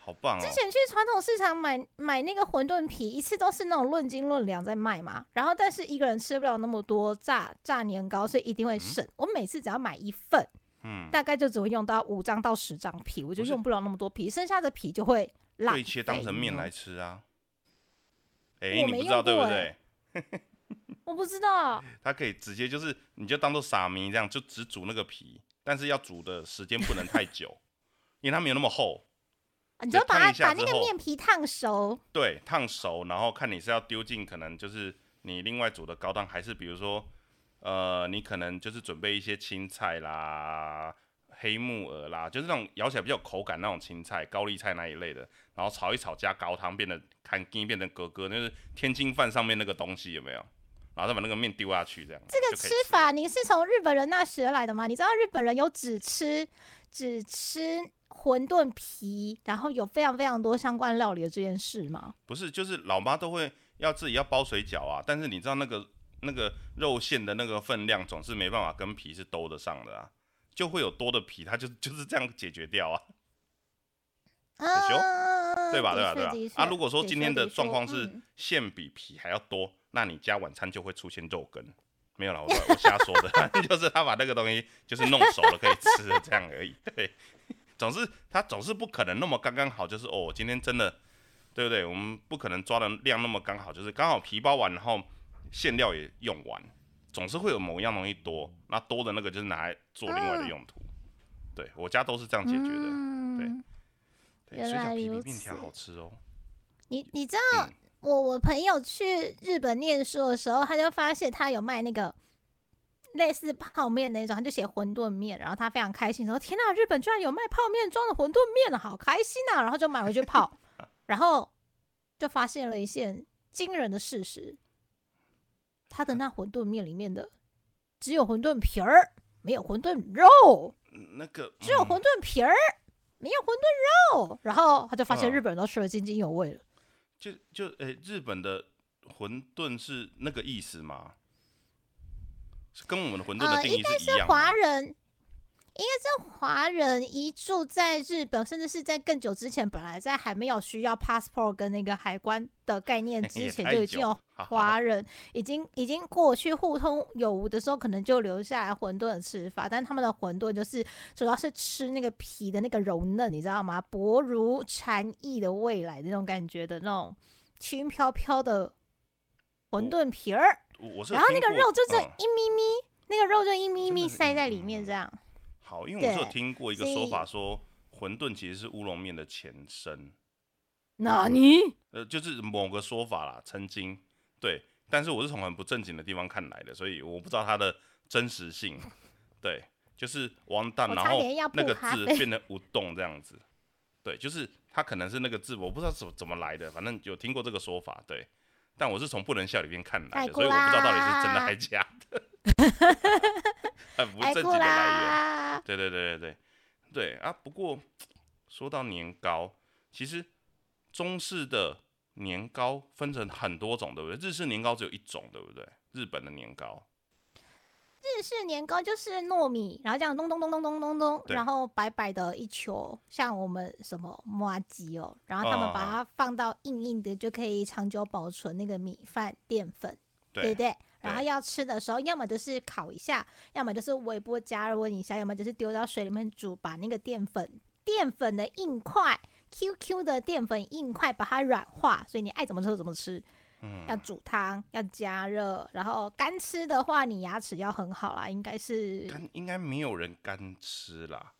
好棒哦之！前去传统市场买买那个馄饨皮，一次都是那种论斤论两在卖嘛。然后但是一个人吃不了那么多炸炸年糕，所以一定会剩。我每次只要买一份，嗯，大概就只会用到五张到十张皮，我就用不了那么多皮，剩下的皮就会浪费。对切当成面来，吃啊。哎、我没你不知道对不欸对？我不知道。它可以直接就是，你就当做撒米这样，就只煮那个皮，但是要煮的时间不能太久，因为它没有那么厚。你就把它把那个面皮烫熟，对，烫熟，然后看你是要丢进可能就是你另外煮的高汤，还是比如说，呃，你可能就是准备一些青菜啦、黑木耳啦，就是那种咬起来比较有口感那种青菜、高丽菜那一类的，然后炒一炒加高汤，变得看筋变成格格，那是天津饭上面那个东西有没有？然后再把那个面丢下去，这样这个吃法你是从日本人那学来的吗？你知道日本人有只吃只吃馄饨皮，然后有非常非常多相关料理的这件事吗？不是，就是老妈都会要自己要包水饺啊，但是你知道那个那个肉馅的那个分量总是没办法跟皮是兜得上的啊，就会有多的皮，它就 就是这样解决掉啊，修嗯，对吧？对吧？对吧？啊，如果说今天的状况是嗯馅比皮还要多，那你家晚餐就会出现肉羹。没有啦，我我瞎说的，就是他把那个东西就是弄熟了可以吃的这样而已。对，总是他总是不可能那么刚刚好，就是哦，今天真的对不对？我们不可能抓的量那么刚好，就是刚好皮包完，然后馅料也用完，总是会有某一样东西多，那多的那个就是拿来做另外的用途。对我家都是这样解决的。嗯对，水饺皮原来如比面条好吃哦。你你知道嗯我我朋友去日本念书的时候，他就发现他有卖那个类似泡面那种，他就写馄饨面，然后他非常开心说：“天呐，日本居然有卖泡面装的馄饨面了，好开心啊！”然后就买回去泡，然后就发现了一件惊人的事实：他的那馄饨面里面的只有馄饨皮儿，没有馄饨肉，嗯那个只有嗯馄饨皮儿，没有馄饨肉。然后他就发现嗯日本人都吃的津津有味了。就就诶、日本的馄饨是那个意思吗？是跟我们的馄饨的呃，定义应该是？华人，应该是华人移住在日本，甚至是在更久之前，本来在还没有需要 passport 跟那个海关的概念 之前，就已经有华人已经已经过去互通有无的时候，可能就留下来馄饨的吃法，但他们的馄饨就是主要是吃那个皮的那个柔嫩，你知道吗？薄如蝉翼的未来那种感觉的那种轻飘飘的馄饨皮儿。我我是然后那个肉就这嗯一咪咪，那个肉就一咪咪塞在里面，这样。好，因为我是有听过一个说法说，馄饨其实是乌龙面的前身，那你呃，就是某个说法啦，曾经对，但是我是从很不正经的地方看来的，所以我不知道它的真实性。对，就是王蛋，我然后那个字变成无动这样子。对，就是它可能是那个字，我不知道怎么怎么来的，反正有听过这个说法。对，但我是从不能笑里面看来的，所以我不知道到底是真的啦还假的，很不正经的来源。对对对对对对啊！不过说到年糕，其实中式的年糕分成很多种，对不对？日式年糕只有一种，对不对？日本的年糕，日式年糕就是糯米，然后这样咚咚咚咚咚咚咚，然后白白的一球，像我们什么麻吉哦，然后他们哦把它放到硬硬的，就可以长久保存那个米饭淀粉，对对不对？然后要吃的时候，要么就是烤一下，要么就是微波加温一下，要么就是丢到水里面煮，把那个淀粉淀粉的硬块 QQ 的淀粉硬块把它软化，所以你爱怎么吃就怎么吃。嗯要煮汤，要加热，然后干吃的话，你牙齿要很好啦，应该是干应该没有人干吃啦，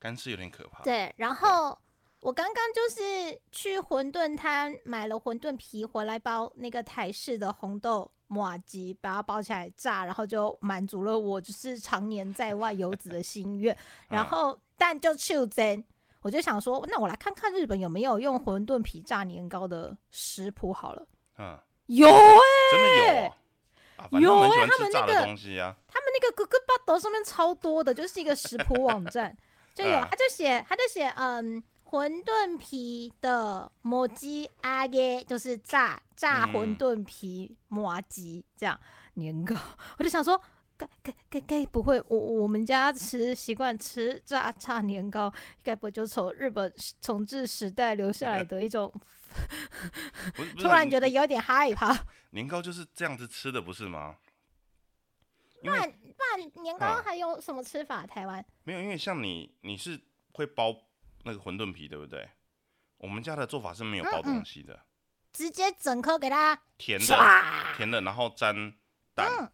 干吃有点可怕。对。然后我刚刚就是去馄饨摊买了馄饨皮回来包那个台式的红豆麻吉，把它包起来炸，然后就满足了我就是常年在外游子的心愿。然嗯后但就去真。我就想说，那我来看看日本有没有用馄饨皮炸年糕的食谱好了。嗯，有哎、真的有哦、啊，反正有我们喜欢欸他们那个东西啊。他们那个 Google 上面超多的，就是一个食谱网站，就有嗯他就写他就写嗯馄饨皮的抹鸡阿耶，就是炸炸嗯馄饨皮麻鸡这样年糕，我就想说。该该该该不会，我我们家吃习惯吃炸炸年糕，该不会就从日本统治时代留下来的一种？突然觉得有点害怕。年糕就是这样子吃的，不是吗？因不然不然年糕嗯还有什么吃法？台湾没有，因为像你你是会包那个馄饨皮，对不对？我们家的做法是没有包东西的，直接整颗给它甜的，甜的，然后沾蛋，嗯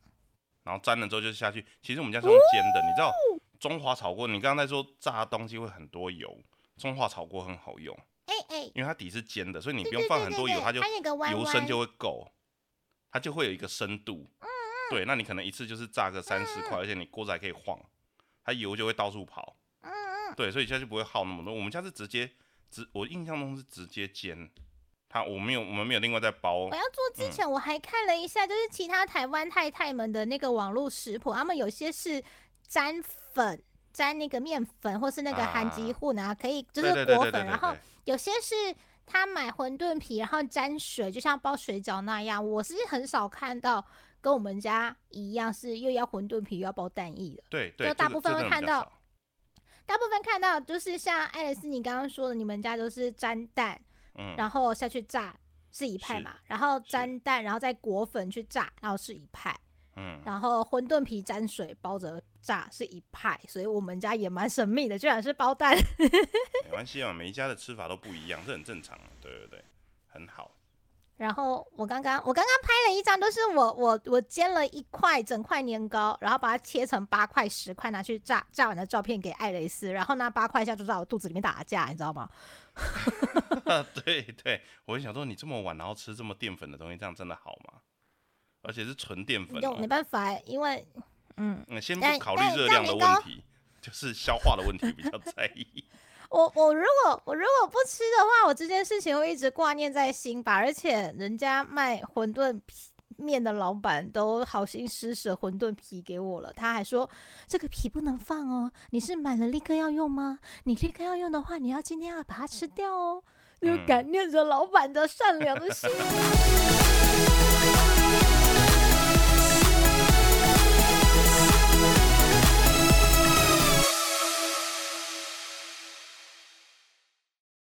然后沾了之后就下去。其实我们家是用煎的，你知道中华炒锅，你刚刚在说炸东西会很多油，中华炒锅很好用，哎哎，因为它底是尖的，所以你不用放很多油，它就油深就会够，它就会有一个深度。对，那你可能一次就是炸个三十块，而且你锅子还可以晃，它油就会到处跑。嗯嗯，对，所以家就不会耗那么多。我们家是直接直，我印象中是直接煎，它我没有，我们没有另外再包我。要做之前我还看了一下，就是其他台湾太太们的那个网络食谱，他们有些是沾粉。沾那个面粉或是那个韩籍啊混啊，可以就是裹粉，然后对有些是他买馄饨皮，然后沾水，就像包水饺那样。我是很少看到跟我们家一样是又要馄饨皮又要包蛋液的。对对，就大部分会看到大部分看到就是像爱丽丝你刚刚说的，你们家都是沾蛋，嗯，然后下去炸是一派嘛，然后沾蛋，然后再裹粉去炸，然后是一派，嗯，然后馄饨皮沾水包着炸是一派，所以我们家也蛮神秘的，居然是包蛋。没关系啊，每一家的吃法都不一样，这很正常啊。对对对，很好。然后我刚刚我刚刚拍了一张，都是我我我煎了一块整块年糕，然后把它切成八块十块拿去炸，炸完的照片给艾蕾丝，然后那八块下就在我肚子里面打架，你知道吗？对对，我就想说，你这么晚然后吃这么淀粉的东西，这样真的好吗？而且是纯淀粉、就没哦。办法，因为嗯，嗯，先不考虑热量的问题，就是消化的问题比较 在意。我我如果我如果不吃的话，我这件事情会一直挂念在心吧。而且人家卖馄饨皮面的老板都好心施舍馄饨皮给我了，他还说这个皮不能放哦，你是买了立刻要用吗？你立刻要用的话，你要今天要把它吃掉哦。就嗯感念着老板的善良的心。